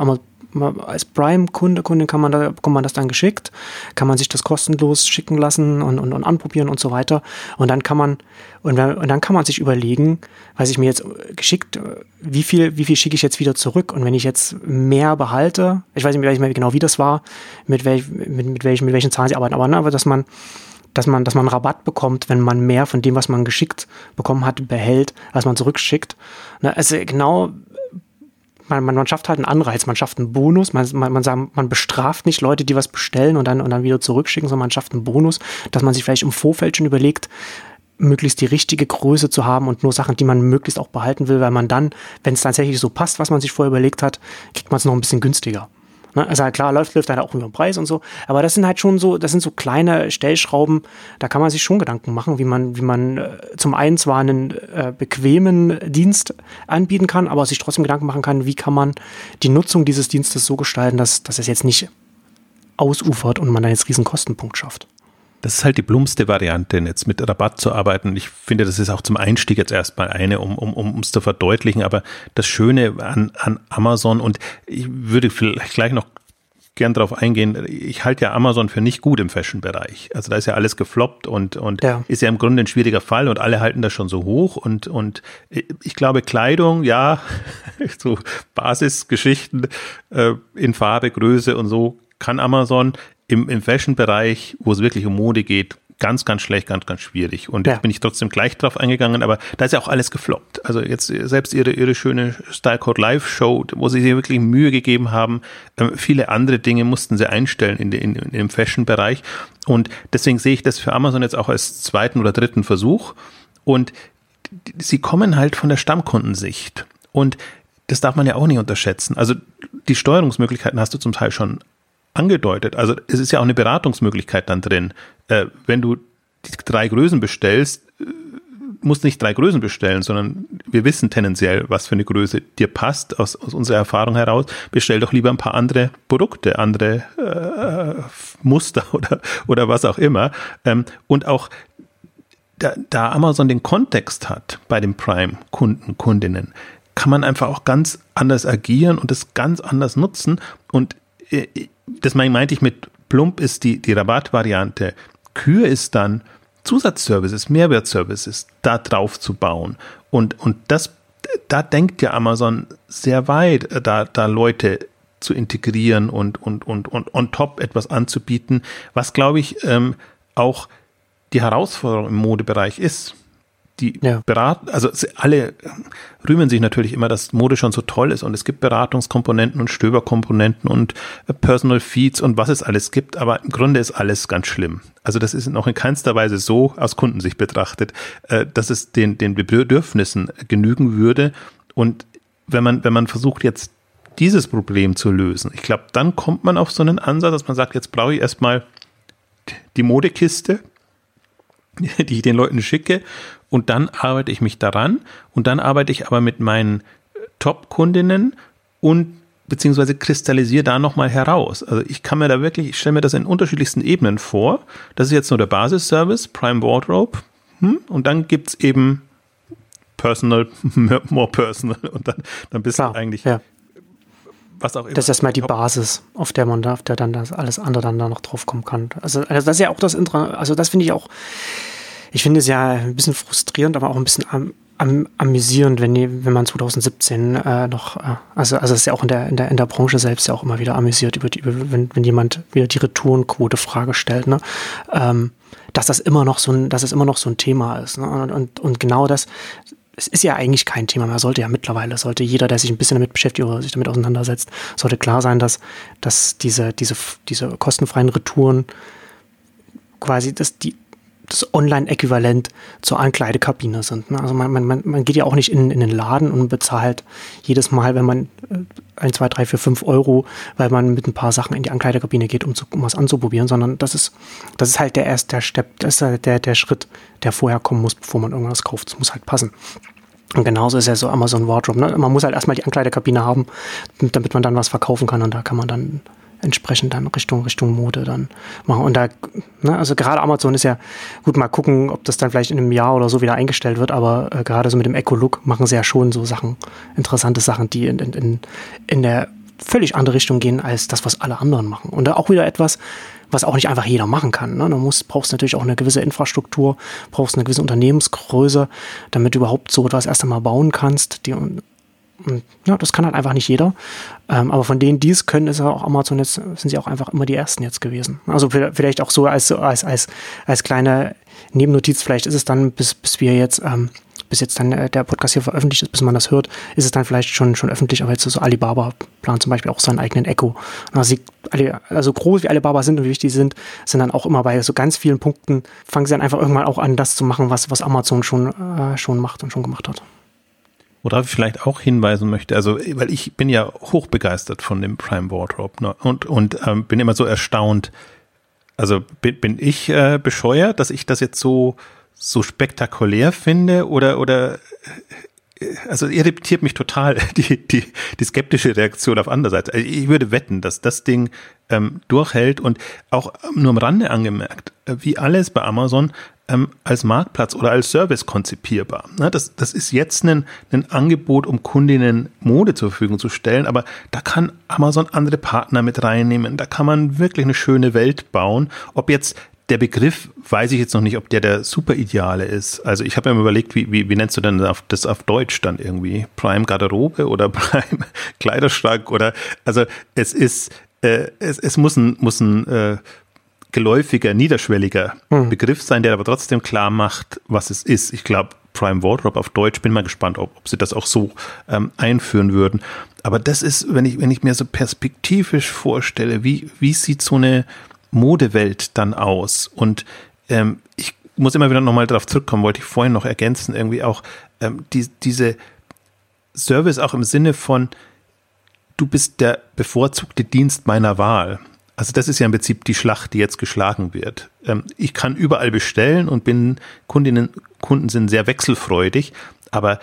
als Prime-Kunde, Kundin kann man da, bekommt man das dann geschickt, kann man sich das kostenlos schicken lassen und, und, und anprobieren und so weiter. Und dann kann man, und, und dann kann man sich überlegen, weiß ich mir jetzt geschickt, wie viel, wie viel schicke ich jetzt wieder zurück? Und wenn ich jetzt mehr behalte, ich weiß nicht mehr genau, wie das war, mit, welch, mit, mit, welchen, mit welchen Zahlen sie arbeiten, aber, ne, aber dass man, dass man, dass man Rabatt bekommt, wenn man mehr von dem, was man geschickt bekommen hat, behält, als man zurückschickt. Ne, also genau man, man, man schafft halt einen Anreiz, man schafft einen Bonus, man, man, man, sagt, man bestraft nicht Leute, die was bestellen und dann, und dann wieder zurückschicken, sondern man schafft einen Bonus, dass man sich vielleicht im Vorfeld schon überlegt, möglichst die richtige Größe zu haben und nur Sachen, die man möglichst auch behalten will, weil man dann, wenn es tatsächlich so passt, was man sich vorher überlegt hat, kriegt man es noch ein bisschen günstiger. Ne? Also klar, läuft, läuft halt auch über den Preis und so. Aber das sind halt schon so, das sind so kleine Stellschrauben, da kann man sich schon Gedanken machen, wie man, wie man äh, zum einen zwar einen äh, bequemen Dienst anbieten kann, aber sich trotzdem Gedanken machen kann, wie kann man die Nutzung dieses Dienstes so gestalten, dass, dass es jetzt nicht ausufert und man da jetzt riesen Kostenpunkt schafft.
Das ist halt die plumpste Variante, jetzt mit Rabatt zu arbeiten. Ich finde, das ist auch zum Einstieg jetzt erstmal eine, um um um es zu verdeutlichen. Aber das Schöne an, an Amazon und ich würde vielleicht gleich noch gern darauf eingehen. Ich halte ja Amazon für nicht gut im Fashion-Bereich. Also da ist ja alles gefloppt und, und ja. ist ja im Grunde ein schwieriger Fall und alle halten das schon so hoch und, und ich glaube Kleidung, ja, <laughs> so Basisgeschichten äh, in Farbe, Größe und so kann Amazon im, im Fashion-Bereich, wo es wirklich um Mode geht, ganz, ganz schlecht, ganz, ganz schwierig. Und ja. jetzt bin ich trotzdem gleich drauf eingegangen, aber da ist ja auch alles gefloppt. Also jetzt selbst ihre, ihre schöne Stylecode Live Show, wo sie sich wirklich Mühe gegeben haben, ähm, viele andere Dinge mussten sie einstellen in, in, in dem Fashion-Bereich. Und deswegen sehe ich das für Amazon jetzt auch als zweiten oder dritten Versuch. Und sie kommen halt von der Stammkundensicht. Und das darf man ja auch nicht unterschätzen. Also die Steuerungsmöglichkeiten hast du zum Teil schon angedeutet. Also es ist ja auch eine Beratungsmöglichkeit dann drin. Äh, wenn du die drei Größen bestellst, äh, musst nicht drei Größen bestellen, sondern wir wissen tendenziell, was für eine Größe dir passt aus, aus unserer Erfahrung heraus. Bestell doch lieber ein paar andere Produkte, andere äh, Muster <laughs> oder, oder was auch immer. Ähm, und auch da, da Amazon den Kontext hat bei den Prime-Kunden, Kundinnen, kann man einfach auch ganz anders agieren und das ganz anders nutzen. Und das meinte ich mit plump ist die, die Rabattvariante. Kür ist dann Zusatzservices, Mehrwertservices da drauf zu bauen. Und, und das, da denkt ja Amazon sehr weit, da, da Leute zu integrieren und, und, und, und on top etwas anzubieten, was glaube ich ähm, auch die Herausforderung im Modebereich ist die ja. beraten, also alle rühmen sich natürlich immer, dass Mode schon so toll ist und es gibt Beratungskomponenten und Stöberkomponenten und äh, Personal Feeds und was es alles gibt, aber im Grunde ist alles ganz schlimm. Also das ist noch in keinster Weise so aus Kundensicht betrachtet, äh, dass es den, den Bedürfnissen genügen würde und wenn man, wenn man versucht jetzt dieses Problem zu lösen, ich glaube, dann kommt man auf so einen Ansatz, dass man sagt, jetzt brauche ich erstmal die Modekiste, <laughs> die ich den Leuten schicke und dann arbeite ich mich daran und dann arbeite ich aber mit meinen Top-Kundinnen und beziehungsweise kristallisiere da nochmal heraus. Also ich kann mir da wirklich, ich stelle mir das in unterschiedlichsten Ebenen vor. Das ist jetzt nur der Basisservice, Prime Wardrobe. Hm? Und dann gibt es eben Personal, <laughs> more personal. Und dann, dann bist Klar, du eigentlich ja.
was auch immer. Das ist erstmal die Basis, auf der man da, auf der dann das alles andere dann da noch drauf kommen kann. Also, also das ist ja auch das Intra, also das finde ich auch ich finde es ja ein bisschen frustrierend, aber auch ein bisschen am, am, amüsierend, wenn, wenn man 2017 äh, noch, äh, also, also es ist ja auch in der, in, der, in der Branche selbst ja auch immer wieder amüsiert, über die, über, wenn, wenn jemand wieder die Retourenquote Frage stellt, ne? Ähm, dass das immer noch so ein, dass es immer noch so ein Thema ist. Ne? Und, und, und genau das, es ist ja eigentlich kein Thema mehr, sollte ja mittlerweile, sollte jeder, der sich ein bisschen damit beschäftigt oder sich damit auseinandersetzt, sollte klar sein, dass, dass diese, diese, diese kostenfreien Retouren quasi, dass die, das Online-Äquivalent zur Ankleidekabine sind. Ne? Also man, man, man geht ja auch nicht in, in den Laden und bezahlt jedes Mal, wenn man äh, ein, zwei, drei, vier, fünf Euro, weil man mit ein paar Sachen in die Ankleidekabine geht, um, zu, um was anzuprobieren, sondern das ist, das ist halt der erste Step, das ist halt der, der Schritt, der vorher kommen muss, bevor man irgendwas kauft. Das muss halt passen. Und genauso ist ja so Amazon Wardrobe. Ne? Man muss halt erstmal die Ankleidekabine haben, damit man dann was verkaufen kann und da kann man dann entsprechend dann Richtung, Richtung Mode dann machen. Und da, ne, also gerade Amazon ist ja, gut, mal gucken, ob das dann vielleicht in einem Jahr oder so wieder eingestellt wird, aber äh, gerade so mit dem Eco-Look machen sie ja schon so Sachen, interessante Sachen, die in, in, in der völlig andere Richtung gehen als das, was alle anderen machen. Und da auch wieder etwas, was auch nicht einfach jeder machen kann. Ne? Du musst, brauchst natürlich auch eine gewisse Infrastruktur, brauchst eine gewisse Unternehmensgröße, damit du überhaupt so etwas erst einmal bauen kannst. Die, ja, das kann halt einfach nicht jeder. Ähm, aber von denen, die es können, ist ja auch Amazon jetzt, sind sie auch einfach immer die ersten jetzt gewesen. Also vielleicht auch so als, als, als, als kleine Nebennotiz, vielleicht ist es dann, bis, bis wir jetzt, ähm, bis jetzt dann äh, der Podcast hier veröffentlicht ist, bis man das hört, ist es dann vielleicht schon, schon öffentlich, aber jetzt so Alibaba plant zum Beispiel auch seinen eigenen Echo. Also, sie, also groß wie Alibaba sind und wie wichtig die sind, sind dann auch immer bei so ganz vielen Punkten, fangen sie dann einfach irgendwann auch an, das zu machen, was, was Amazon schon, äh, schon macht und schon gemacht hat.
Worauf ich vielleicht auch hinweisen möchte, also weil ich bin ja hochbegeistert von dem Prime Wardrobe ne? und, und ähm, bin immer so erstaunt. Also bin, bin ich äh, bescheuert, dass ich das jetzt so, so spektakulär finde oder, oder äh, also irritiert mich total <laughs> die, die, die skeptische Reaktion auf andererseits. Also ich würde wetten, dass das Ding ähm, durchhält und auch nur am Rande angemerkt, äh, wie alles bei Amazon ähm, als Marktplatz oder als Service konzipierbar. Ne, das, das ist jetzt ein, ein Angebot, um Kundinnen Mode zur Verfügung zu stellen, aber da kann Amazon andere Partner mit reinnehmen. Da kann man wirklich eine schöne Welt bauen. Ob jetzt der Begriff weiß ich jetzt noch nicht, ob der der Superideale ist. Also ich habe mir überlegt, wie, wie, wie nennst du denn das auf Deutsch dann irgendwie? Prime Garderobe oder <laughs> Prime Kleiderschrank oder also es ist äh, es, es muss ein, muss ein äh, geläufiger, niederschwelliger mhm. Begriff sein, der aber trotzdem klar macht, was es ist. Ich glaube, Prime Wardrobe auf Deutsch, bin mal gespannt, ob, ob sie das auch so ähm, einführen würden. Aber das ist, wenn ich, wenn ich mir so perspektivisch vorstelle, wie, wie sieht so eine Modewelt dann aus? Und ähm, ich muss immer wieder nochmal darauf zurückkommen, wollte ich vorhin noch ergänzen, irgendwie auch ähm, die, diese Service auch im Sinne von, du bist der bevorzugte Dienst meiner Wahl. Also das ist ja im Prinzip die Schlacht, die jetzt geschlagen wird. Ähm, ich kann überall bestellen und bin Kundinnen, Kunden sind sehr wechselfreudig, aber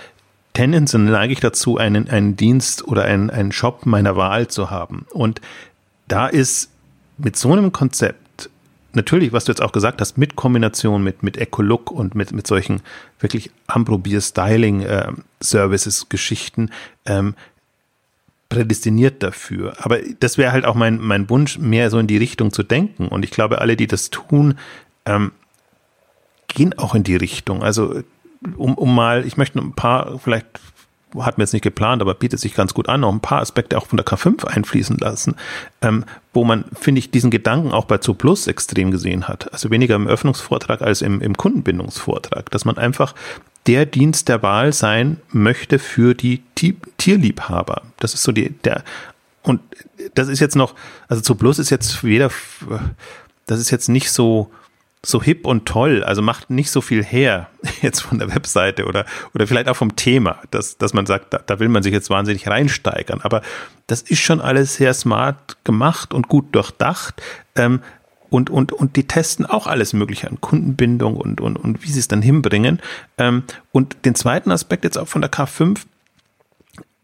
tendenziell neige ich dazu, einen, einen Dienst oder einen, einen Shop meiner Wahl zu haben. Und da ist mit so einem Konzept, natürlich, was du jetzt auch gesagt hast, mit Kombination mit, mit Eco-Look und mit, mit solchen wirklich Amprobier-Styling-Services, äh, Geschichten, ähm, prädestiniert dafür. Aber das wäre halt auch mein, mein Wunsch, mehr so in die Richtung zu denken. Und ich glaube, alle, die das tun, ähm, gehen auch in die Richtung. Also um, um mal, ich möchte ein paar, vielleicht hat mir jetzt nicht geplant, aber bietet sich ganz gut an, noch ein paar Aspekte auch von der K5 einfließen lassen, ähm, wo man, finde ich, diesen Gedanken auch bei Zu Plus extrem gesehen hat. Also weniger im Öffnungsvortrag als im, im Kundenbindungsvortrag, dass man einfach der Dienst der Wahl sein möchte für die Tierliebhaber. Das ist so die, der, und das ist jetzt noch, also Zu Plus ist jetzt weder, das ist jetzt nicht so, so hip und toll, also macht nicht so viel her <laughs> jetzt von der Webseite oder, oder vielleicht auch vom Thema, dass, dass man sagt, da, da will man sich jetzt wahnsinnig reinsteigern. Aber das ist schon alles sehr smart gemacht und gut durchdacht. Ähm, und, und, und die testen auch alles Mögliche an Kundenbindung und, und, und wie sie es dann hinbringen. Ähm, und den zweiten Aspekt jetzt auch von der K5,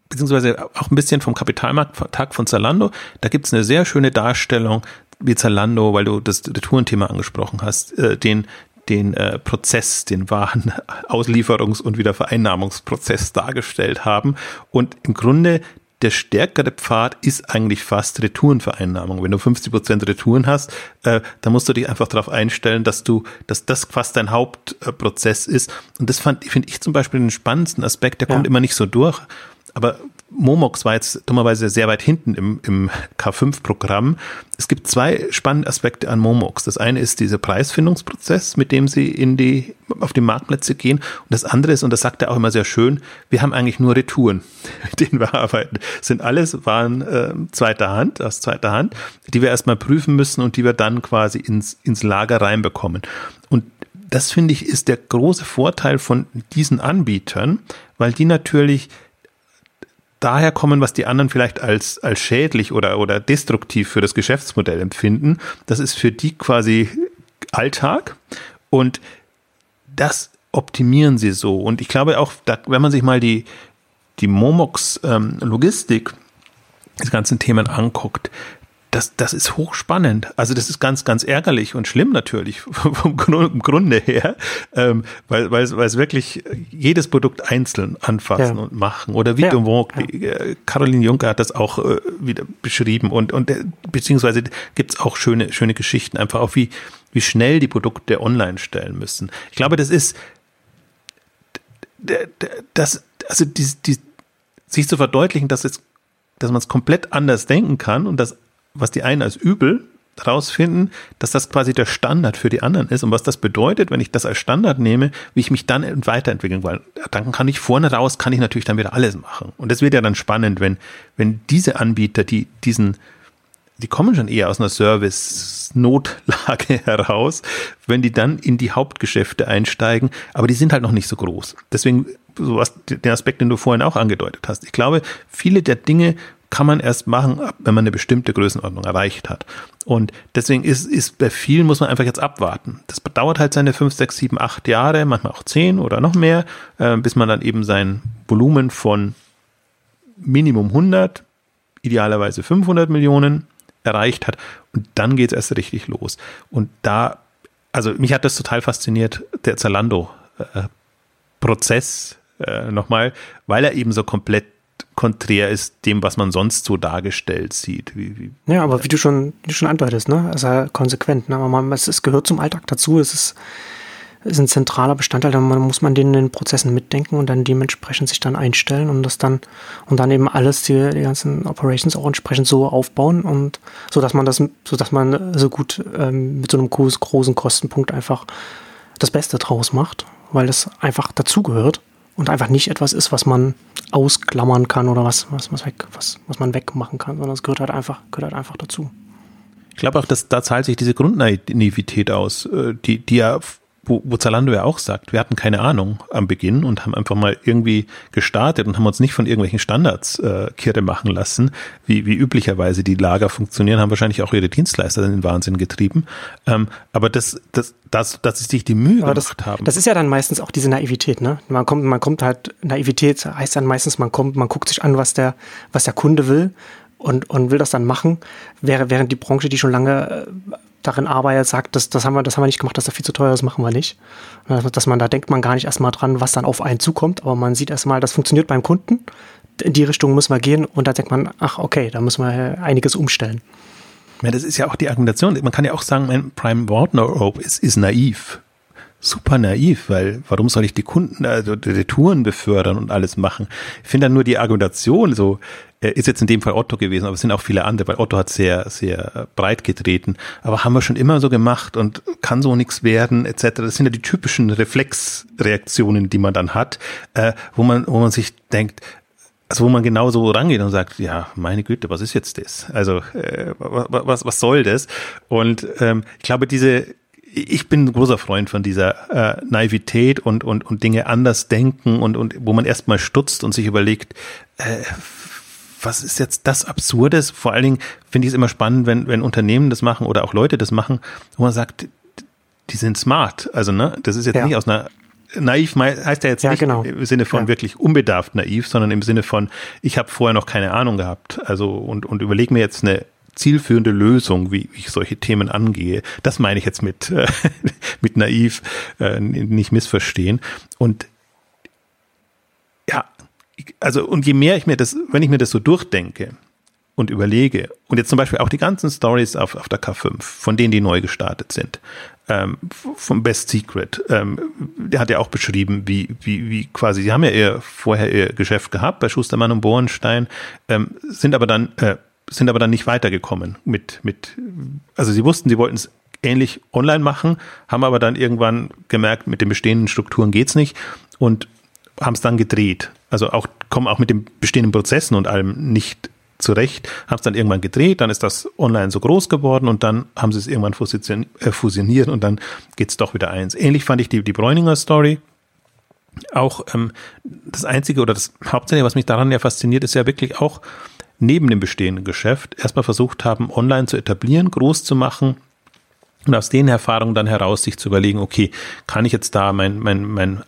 beziehungsweise auch ein bisschen vom Kapitalmarkttag von Zalando, da gibt es eine sehr schöne Darstellung wie Zalando, weil du das Retourenthema angesprochen hast, äh, den, den äh, Prozess, den wahren <laughs> Auslieferungs- und Wiedervereinnahmungsprozess dargestellt haben. Und im Grunde der stärkere Pfad ist eigentlich fast Retourenvereinnahmung. Wenn du 50 Prozent Retouren hast, äh, dann musst du dich einfach darauf einstellen, dass du, dass das fast dein Hauptprozess ist. Und das fand, finde ich zum Beispiel den spannendsten Aspekt, der ja. kommt immer nicht so durch. Aber Momox war jetzt dummerweise sehr weit hinten im, im K5-Programm. Es gibt zwei spannende Aspekte an Momox. Das eine ist dieser Preisfindungsprozess, mit dem sie in die, auf die Marktplätze gehen. Und das andere ist, und das sagt er auch immer sehr schön, wir haben eigentlich nur Retouren, <laughs> mit denen wir arbeiten. Das sind alles Waren äh, zweiter Hand, aus zweiter Hand, die wir erstmal prüfen müssen und die wir dann quasi ins, ins Lager reinbekommen. Und das finde ich ist der große Vorteil von diesen Anbietern, weil die natürlich daher kommen, was die anderen vielleicht als, als schädlich oder, oder destruktiv für das Geschäftsmodell empfinden. Das ist für die quasi Alltag und das optimieren sie so. Und ich glaube auch, da, wenn man sich mal die, die Momox ähm, Logistik, die ganzen Themen anguckt, das, das ist hochspannend. Also das ist ganz, ganz ärgerlich und schlimm natürlich <laughs> vom Grunde her, ähm, weil, weil, weil es wirklich jedes Produkt einzeln anfassen ja. und machen. Oder wie ja. Wonk, ja. Äh, Caroline Juncker hat das auch äh, wieder beschrieben und, und äh, beziehungsweise gibt es auch schöne, schöne Geschichten, einfach auch wie, wie schnell die Produkte online stellen müssen. Ich glaube, das ist das, also die, die, sich zu verdeutlichen, dass es dass man es komplett anders denken kann und dass was die einen als übel rausfinden, dass das quasi der Standard für die anderen ist und was das bedeutet, wenn ich das als Standard nehme, wie ich mich dann weiterentwickeln, weil dann kann ich vorne raus, kann ich natürlich dann wieder alles machen. Und das wird ja dann spannend, wenn, wenn diese Anbieter, die diesen, die kommen schon eher aus einer Service-Notlage <laughs> heraus, wenn die dann in die Hauptgeschäfte einsteigen, aber die sind halt noch nicht so groß. Deswegen, so was, den Aspekt, den du vorhin auch angedeutet hast. Ich glaube, viele der Dinge, kann man erst machen, wenn man eine bestimmte Größenordnung erreicht hat. Und deswegen ist, ist bei vielen muss man einfach jetzt abwarten. Das dauert halt seine fünf, sechs, sieben, acht Jahre, manchmal auch zehn oder noch mehr, äh, bis man dann eben sein Volumen von Minimum 100, idealerweise 500 Millionen erreicht hat. Und dann geht es erst richtig los. Und da, also mich hat das total fasziniert, der Zalando-Prozess äh, nochmal, weil er eben so komplett konträr ist dem, was man sonst so dargestellt sieht. Wie,
wie ja, aber wie du schon, wie du schon andeutest, ne, ist ja konsequent. Ne? Man, es, es gehört zum Alltag dazu. Es ist, ist ein zentraler Bestandteil. Da muss man den in den Prozessen mitdenken und dann dementsprechend sich dann einstellen und das dann und dann eben alles die, die ganzen Operations auch entsprechend so aufbauen und so dass man das, so dass man so gut ähm, mit so einem großen Kostenpunkt einfach das Beste draus macht, weil das einfach dazugehört und einfach nicht etwas ist, was man ausklammern kann oder was, was, was, weg, was, was man wegmachen kann, sondern es gehört halt einfach, gehört halt einfach dazu.
Ich glaube auch, dass da zahlt sich diese Grundnaivität aus, äh, die, die ja wo, wo Zalando ja auch sagt, wir hatten keine Ahnung am Beginn und haben einfach mal irgendwie gestartet und haben uns nicht von irgendwelchen Standards äh, Kirre machen lassen, wie, wie üblicherweise die Lager funktionieren, haben wahrscheinlich auch ihre Dienstleister in den Wahnsinn getrieben. Ähm, aber das, das, das, dass sie sich die Mühe aber
gemacht
das, haben.
Das ist ja dann meistens auch diese Naivität, ne? Man kommt, man kommt halt, Naivität heißt dann meistens, man kommt, man guckt sich an, was der, was der Kunde will und, und will das dann machen, während, während die Branche, die schon lange äh, darin arbeitet, sagt, das, das, haben wir, das haben wir nicht gemacht, das ist viel zu teuer, das machen wir nicht. Dass man da denkt man gar nicht erstmal dran, was dann auf einen zukommt, aber man sieht erstmal, das funktioniert beim Kunden, in die Richtung müssen wir gehen und da denkt man, ach okay, da müssen wir einiges umstellen.
Ja, das ist ja auch die Argumentation. Man kann ja auch sagen, mein Prime Warner Rope ist, ist naiv super naiv, weil warum soll ich die Kunden, also die Touren befördern und alles machen? Ich finde dann nur die Argumentation so, äh, ist jetzt in dem Fall Otto gewesen, aber es sind auch viele andere, weil Otto hat sehr, sehr breit getreten. Aber haben wir schon immer so gemacht und kann so nichts werden, etc. Das sind ja die typischen Reflexreaktionen, die man dann hat, äh, wo man, wo man sich denkt, also wo man genau so rangeht und sagt, ja, meine Güte, was ist jetzt das? Also äh, was, was soll das? Und ähm, ich glaube, diese ich bin ein großer Freund von dieser äh, Naivität und, und, und Dinge anders denken und, und wo man erstmal stutzt und sich überlegt, äh, was ist jetzt das Absurdes? Vor allen Dingen finde ich es immer spannend, wenn, wenn Unternehmen das machen oder auch Leute das machen, wo man sagt, die sind smart. Also, ne, das ist jetzt ja. nicht aus einer naiv heißt ja jetzt ja, nicht genau. im Sinne von ja. wirklich unbedarft naiv, sondern im Sinne von, ich habe vorher noch keine Ahnung gehabt. Also und, und überlege mir jetzt eine zielführende Lösung, wie ich solche Themen angehe. Das meine ich jetzt mit, äh, <laughs> mit naiv, äh, nicht missverstehen. Und ja, also und je mehr ich mir das, wenn ich mir das so durchdenke und überlege, und jetzt zum Beispiel auch die ganzen Stories auf, auf der K5, von denen die neu gestartet sind, ähm, vom Best Secret, ähm, der hat ja auch beschrieben, wie, wie, wie quasi, sie haben ja ihr, vorher ihr Geschäft gehabt bei Schustermann und Bohrenstein, ähm, sind aber dann äh, sind aber dann nicht weitergekommen mit, mit, also sie wussten, sie wollten es ähnlich online machen, haben aber dann irgendwann gemerkt, mit den bestehenden Strukturen geht's nicht und haben es dann gedreht. Also auch, kommen auch mit den bestehenden Prozessen und allem nicht zurecht, haben es dann irgendwann gedreht, dann ist das online so groß geworden und dann haben sie es irgendwann äh, fusioniert und dann geht's doch wieder eins. Ähnlich fand ich die, die Bräuninger Story. Auch ähm, das Einzige oder das Hauptsächliche, was mich daran ja fasziniert, ist ja wirklich auch, neben dem bestehenden Geschäft erstmal versucht haben, online zu etablieren, groß zu machen und aus den Erfahrungen dann heraus sich zu überlegen, okay, kann ich jetzt da mein, mein, mein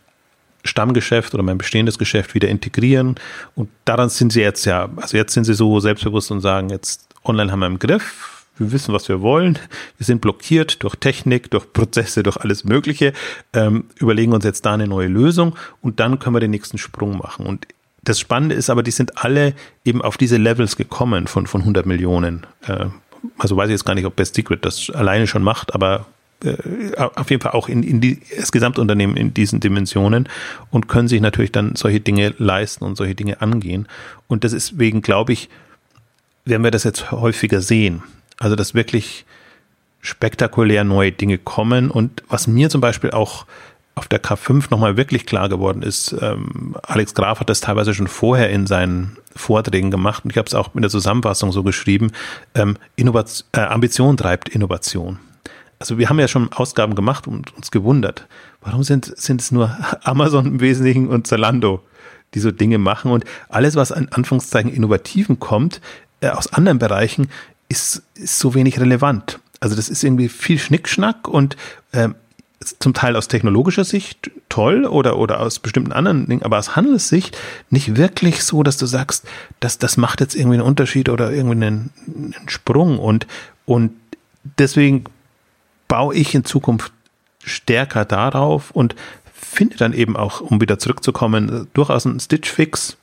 Stammgeschäft oder mein bestehendes Geschäft wieder integrieren? Und daran sind sie jetzt ja, also jetzt sind sie so selbstbewusst und sagen, jetzt online haben wir im Griff, wir wissen, was wir wollen, wir sind blockiert durch Technik, durch Prozesse, durch alles Mögliche, ähm, überlegen uns jetzt da eine neue Lösung und dann können wir den nächsten Sprung machen. Und das Spannende ist aber, die sind alle eben auf diese Levels gekommen von, von 100 Millionen. Äh, also weiß ich jetzt gar nicht, ob Best Secret das alleine schon macht, aber äh, auf jeden Fall auch in, in die, das Gesamtunternehmen in diesen Dimensionen und können sich natürlich dann solche Dinge leisten und solche Dinge angehen. Und deswegen glaube ich, werden wir das jetzt häufiger sehen. Also, dass wirklich spektakulär neue Dinge kommen und was mir zum Beispiel auch auf der K5 nochmal wirklich klar geworden ist, ähm, Alex Graf hat das teilweise schon vorher in seinen Vorträgen gemacht und ich habe es auch in der Zusammenfassung so geschrieben, ähm, Innovation, äh, Ambition treibt Innovation. Also wir haben ja schon Ausgaben gemacht und uns gewundert, warum sind, sind es nur <laughs> Amazon im Wesentlichen und Zalando, die so Dinge machen und alles, was an Anführungszeichen Innovativen kommt, äh, aus anderen Bereichen, ist, ist so wenig relevant. Also das ist irgendwie viel Schnickschnack und ähm, zum Teil aus technologischer Sicht toll oder, oder aus bestimmten anderen Dingen, aber aus Handelssicht nicht wirklich so, dass du sagst, dass das macht jetzt irgendwie einen Unterschied oder irgendwie einen, einen Sprung. Und, und deswegen baue ich in Zukunft stärker darauf und finde dann eben auch, um wieder zurückzukommen, durchaus einen Stitch Fix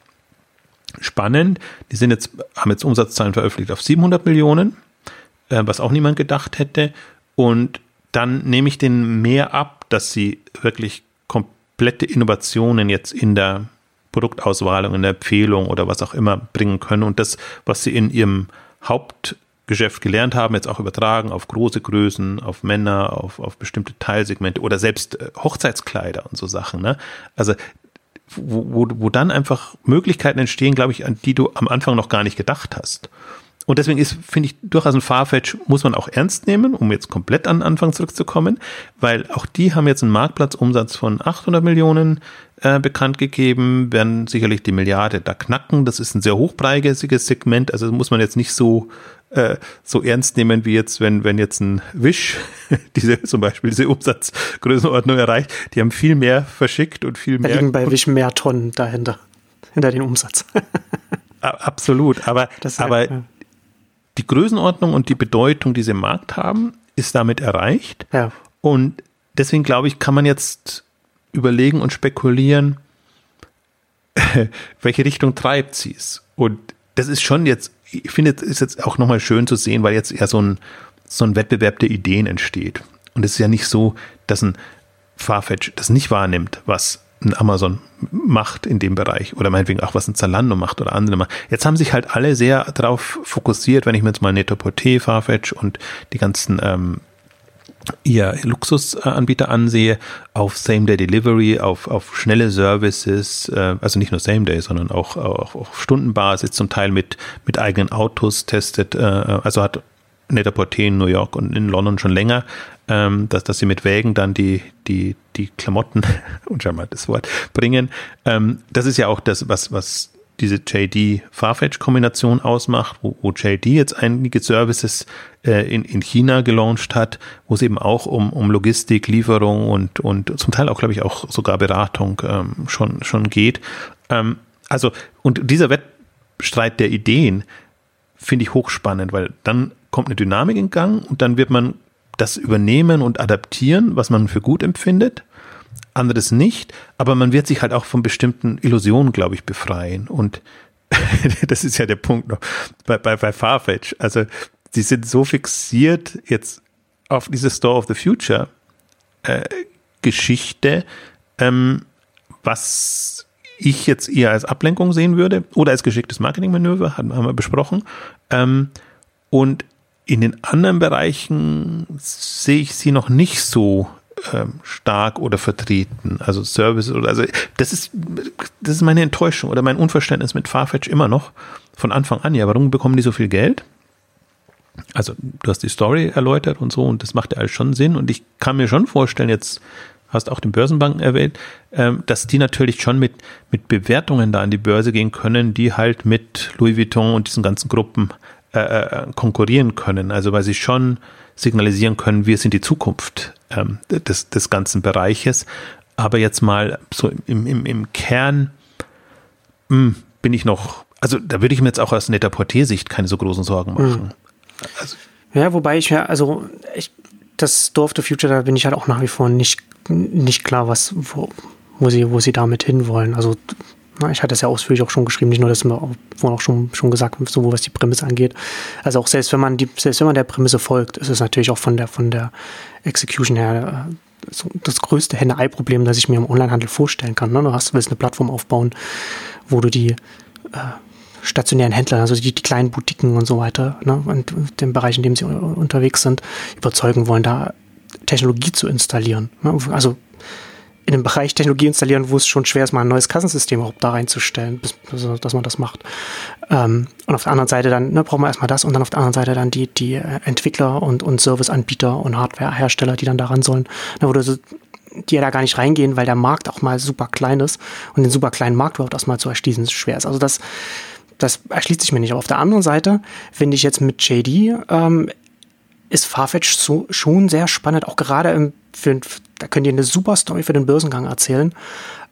spannend. Die sind jetzt, haben jetzt Umsatzzahlen veröffentlicht auf 700 Millionen, äh, was auch niemand gedacht hätte. Und dann nehme ich denen mehr ab, dass sie wirklich komplette Innovationen jetzt in der Produktauswahl und in der Empfehlung oder was auch immer bringen können und das, was sie in ihrem Hauptgeschäft gelernt haben, jetzt auch übertragen auf große Größen, auf Männer, auf, auf bestimmte Teilsegmente oder selbst äh, Hochzeitskleider und so Sachen. Ne? Also wo, wo, wo dann einfach Möglichkeiten entstehen, glaube ich, an die du am Anfang noch gar nicht gedacht hast. Und deswegen ist, finde ich, durchaus ein Farfetch muss man auch ernst nehmen, um jetzt komplett an den Anfang zurückzukommen, weil auch die haben jetzt einen Marktplatzumsatz von 800 Millionen äh, bekannt gegeben, werden sicherlich die Milliarde da knacken. Das ist ein sehr hochpreisiges Segment, also muss man jetzt nicht so äh, so ernst nehmen wie jetzt, wenn, wenn jetzt ein Wish <laughs> diese, zum Beispiel diese Umsatzgrößenordnung erreicht. Die haben viel mehr verschickt und viel mehr. Da
liegen bei Wish mehr Tonnen dahinter, hinter den Umsatz. <laughs>
Absolut, aber, das, aber ja. Die Größenordnung und die Bedeutung, die sie im Markt haben, ist damit erreicht.
Ja.
Und deswegen glaube ich, kann man jetzt überlegen und spekulieren, <laughs> welche Richtung treibt sie es. Und das ist schon jetzt ich finde, es ist jetzt auch nochmal schön zu sehen, weil jetzt eher so ein, so ein Wettbewerb der Ideen entsteht. Und es ist ja nicht so, dass ein Farfetch das nicht wahrnimmt, was ein Amazon macht in dem Bereich oder meinetwegen auch was ein Zalando macht oder andere macht. Jetzt haben sich halt alle sehr darauf fokussiert, wenn ich mir jetzt mal Net-a-Porter, Farfetch und die ganzen ähm, ihr Luxusanbieter ansehe, auf Same-Day-Delivery, auf, auf schnelle Services, äh, also nicht nur Same-Day, sondern auch, auch auf Stundenbasis, zum Teil mit, mit eigenen Autos testet, äh, also hat Net-a-Porter in New York und in London schon länger, ähm, dass, dass sie mit Wägen dann die, die, die Klamotten, <laughs> unscheinbares Wort, bringen. Ähm, das ist ja auch das, was, was diese JD-Farfetch-Kombination ausmacht, wo, wo JD jetzt einige Services äh, in, in China gelauncht hat, wo es eben auch um, um Logistik, Lieferung und, und zum Teil auch, glaube ich, auch sogar Beratung ähm, schon, schon geht. Ähm, also, und dieser Wettstreit der Ideen finde ich hochspannend, weil dann kommt eine Dynamik in Gang und dann wird man das übernehmen und adaptieren, was man für gut empfindet anderes nicht, aber man wird sich halt auch von bestimmten Illusionen, glaube ich, befreien. Und <laughs> das ist ja der Punkt noch bei, bei, bei Farfetch. Also, sie sind so fixiert jetzt auf diese Store of the Future äh, Geschichte, ähm, was ich jetzt eher als Ablenkung sehen würde oder als geschicktes Marketingmanöver, haben wir besprochen. Ähm, und in den anderen Bereichen sehe ich sie noch nicht so ähm, stark oder vertreten. Also Service oder also das ist das ist meine Enttäuschung oder mein Unverständnis mit Farfetch immer noch von Anfang an. Ja, warum bekommen die so viel Geld? Also du hast die Story erläutert und so und das macht ja alles schon Sinn und ich kann mir schon vorstellen jetzt hast auch den Börsenbanken erwähnt, ähm, dass die natürlich schon mit, mit Bewertungen da an die Börse gehen können, die halt mit Louis Vuitton und diesen ganzen Gruppen äh, äh konkurrieren können. Also weil sie schon signalisieren können, wir sind die Zukunft ähm, des, des ganzen Bereiches. Aber jetzt mal so im, im, im Kern mh, hm, bin ich noch, also da würde ich mir jetzt auch aus netter Portiersicht keine so großen Sorgen hm. machen. Mhm.
Also, ja, wobei ich ja, also ich, das Store of the Future, da bin ich halt auch nach wie vor nicht, nicht klar, was, wo, wo sie, wo sie damit hinwollen. Also ich hatte es ja ausführlich auch schon geschrieben, nicht nur das wir vorhin auch schon, schon gesagt, sowohl was die Prämisse angeht. Also auch selbst wenn man die, selbst wenn man der Prämisse folgt, ist es natürlich auch von der, von der Execution her äh, das größte Henne-Ei-Problem, das ich mir im Onlinehandel vorstellen kann. Ne? Du hast, willst eine Plattform aufbauen, wo du die äh, stationären Händler, also die, die kleinen Boutiquen und so weiter, ne? und den Bereich, in dem sie unterwegs sind, überzeugen wollen, da Technologie zu installieren. Ne? Also in einem Bereich Technologie installieren, wo es schon schwer ist, mal ein neues Kassensystem überhaupt da reinzustellen, bis, dass man das macht. Ähm, und auf der anderen Seite dann, ne, brauchen wir erstmal das und dann auf der anderen Seite dann die, die äh, Entwickler und, und Serviceanbieter und Hardwarehersteller, die dann daran sollen, ne, wo du so, die ja da gar nicht reingehen, weil der Markt auch mal super klein ist und den super kleinen Markt überhaupt erstmal zu erschließen schwer ist. Also das, das erschließt sich mir nicht. Aber auf der anderen Seite finde ich jetzt mit JD ähm, ist Farfetch so, schon sehr spannend, auch gerade im, für, da könnt ihr eine super Story für den Börsengang erzählen,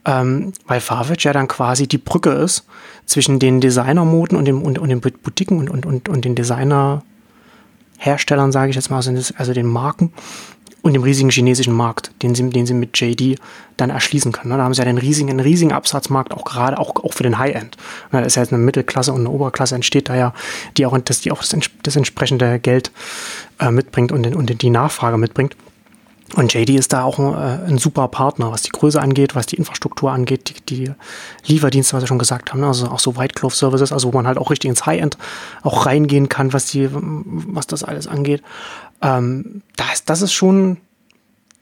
ähm, weil Farfetch ja dann quasi die Brücke ist zwischen den Designermoden und, und, und den Boutiquen und, und, und, und den Designerherstellern, sage ich jetzt mal, also, also den Marken und dem riesigen chinesischen Markt, den sie, den sie mit JD dann erschließen können. Da haben sie ja den riesigen, einen riesigen Absatzmarkt, auch gerade auch, auch für den High-End. Da ist ja jetzt eine Mittelklasse und eine Oberklasse entsteht da ja, die auch, dass die auch das, das entsprechende Geld äh, mitbringt und, den, und die Nachfrage mitbringt. Und JD ist da auch ein, äh, ein, super Partner, was die Größe angeht, was die Infrastruktur angeht, die, die Lieferdienste, was wir schon gesagt haben, ne? also auch so White Glove Services, also wo man halt auch richtig ins High-End auch reingehen kann, was die, was das alles angeht. Ähm, das, das ist schon,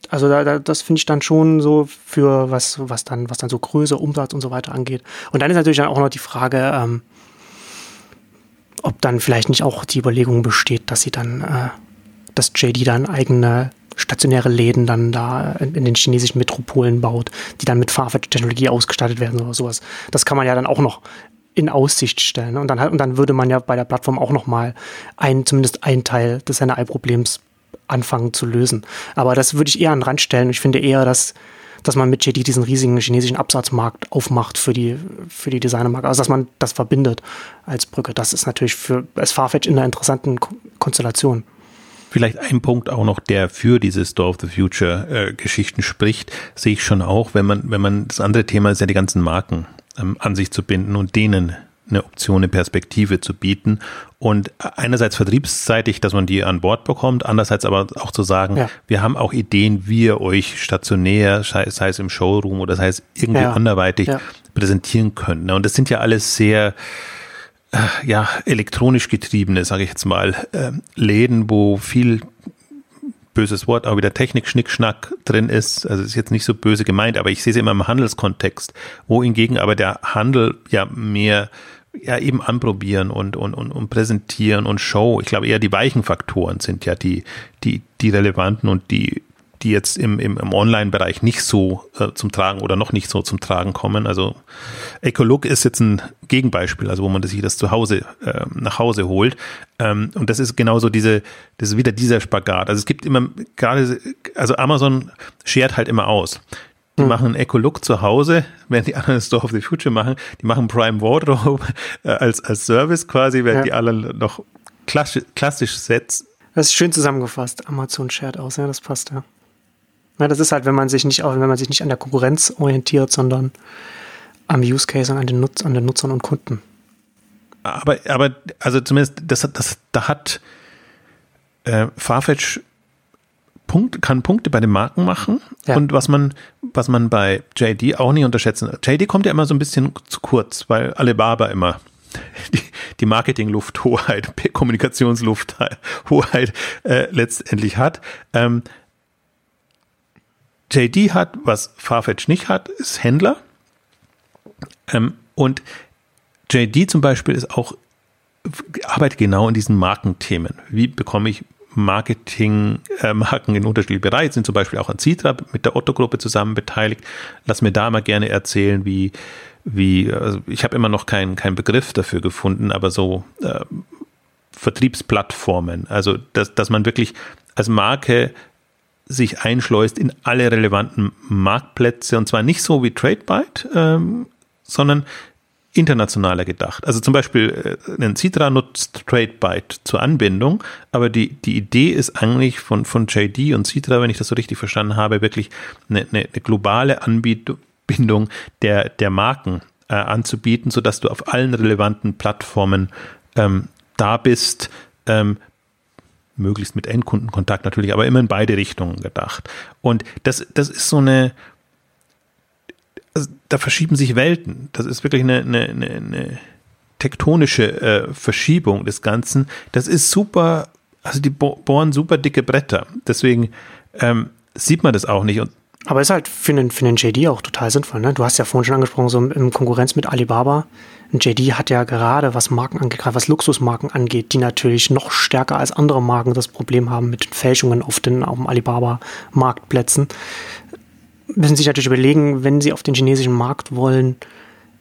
also da, da, das finde ich dann schon so für was, was dann, was dann so Größe, Umsatz und so weiter angeht. Und dann ist natürlich dann auch noch die Frage, ähm, ob dann vielleicht nicht auch die Überlegung besteht, dass sie dann, äh, dass JD dann eigene stationäre Läden dann da in den chinesischen Metropolen baut, die dann mit Farfetch-Technologie ausgestattet werden oder sowas. Das kann man ja dann auch noch in Aussicht stellen. Und dann, und dann würde man ja bei der Plattform auch noch mal ein, zumindest ein Teil des NRI-Problems anfangen zu lösen. Aber das würde ich eher an den Rand stellen. Ich finde eher, dass, dass man mit JD diesen riesigen chinesischen Absatzmarkt aufmacht für die, für die Designermarke. Also, dass man das verbindet als Brücke. Das ist natürlich für als Farfetch in einer interessanten Konstellation.
Vielleicht ein Punkt auch noch, der für diese Store of the Future äh, Geschichten spricht, sehe ich schon auch, wenn man, wenn man, das andere Thema ist ja die ganzen Marken ähm, an sich zu binden und denen eine Option, eine Perspektive zu bieten und einerseits vertriebsseitig, dass man die an Bord bekommt, andererseits aber auch zu sagen, ja. wir haben auch Ideen, wie ihr euch stationär, sei, sei es im Showroom oder sei es irgendwie ja. anderweitig ja. präsentieren könnt. Und das sind ja alles sehr ja elektronisch getriebene, sage ich jetzt mal, äh, Läden, wo viel böses Wort, auch wieder Technik-Schnickschnack drin ist. Also ist jetzt nicht so böse gemeint, aber ich sehe es immer im Handelskontext, wo hingegen aber der Handel ja mehr ja eben anprobieren und, und, und, und präsentieren und Show. Ich glaube eher die weichen Faktoren sind ja die, die, die relevanten und die die jetzt im, im, im Online-Bereich nicht so äh, zum Tragen oder noch nicht so zum Tragen kommen. Also Ecolook ist jetzt ein Gegenbeispiel, also wo man sich das zu Hause äh, nach Hause holt. Ähm, und das ist genauso diese, das ist wieder dieser Spagat. Also es gibt immer gerade, also Amazon schert halt immer aus. Die mhm. machen Ecolook zu Hause, <laughs> während die anderen Store of the Future machen. Die machen Prime Wardrobe <laughs> äh, als, als Service quasi, während ja. die anderen noch klassisch, klassisch Sets
das ist schön zusammengefasst. Amazon schert aus, ja, das passt ja. Ja, das ist halt, wenn man sich nicht, wenn man sich nicht an der Konkurrenz orientiert, sondern am Use Case und an den, Nutz, an den Nutzern und Kunden.
Aber, aber, also zumindest, das, das, da hat äh, Farfetch Punkt, kann Punkte bei den Marken machen. Ja. Und was man, was man bei JD auch nicht unterschätzen. JD kommt ja immer so ein bisschen zu kurz, weil Alibaba immer <laughs> die, die Marketing-Lufthoheit, Kommunikationslufthoheit äh, letztendlich hat. Ähm, JD hat, was Farfetch nicht hat, ist Händler. Ähm, und JD zum Beispiel ist auch, arbeitet genau in diesen Markenthemen. Wie bekomme ich Marketing-Marken äh, in unterschiedlichen Bereichen, sind zum Beispiel auch an Citra mit der Otto-Gruppe zusammen beteiligt. Lass mir da mal gerne erzählen, wie, wie, also ich habe immer noch keinen keinen Begriff dafür gefunden, aber so äh, Vertriebsplattformen, also dass, dass man wirklich als Marke sich einschleust in alle relevanten Marktplätze und zwar nicht so wie TradeByte, ähm, sondern internationaler gedacht. Also zum Beispiel äh, ein Citra nutzt TradeByte zur Anbindung, aber die, die Idee ist eigentlich von, von JD und Citra, wenn ich das so richtig verstanden habe, wirklich eine, eine, eine globale Anbindung der, der Marken äh, anzubieten, sodass du auf allen relevanten Plattformen ähm, da bist, ähm, möglichst mit Endkundenkontakt natürlich, aber immer in beide Richtungen gedacht. Und das, das ist so eine, also da verschieben sich Welten. Das ist wirklich eine, eine, eine, eine tektonische äh, Verschiebung des Ganzen. Das ist super, also die bohren super dicke Bretter. Deswegen ähm, sieht man das auch nicht. Und
aber ist halt für den, für den JD auch total sinnvoll. Ne? Du hast ja vorhin schon angesprochen, so in Konkurrenz mit Alibaba. Ein JD hat ja gerade, was Marken angeht, was Luxusmarken angeht, die natürlich noch stärker als andere Marken das Problem haben mit Fälschungen auf den auf dem Alibaba-Marktplätzen. Müssen sich natürlich überlegen, wenn sie auf den chinesischen Markt wollen,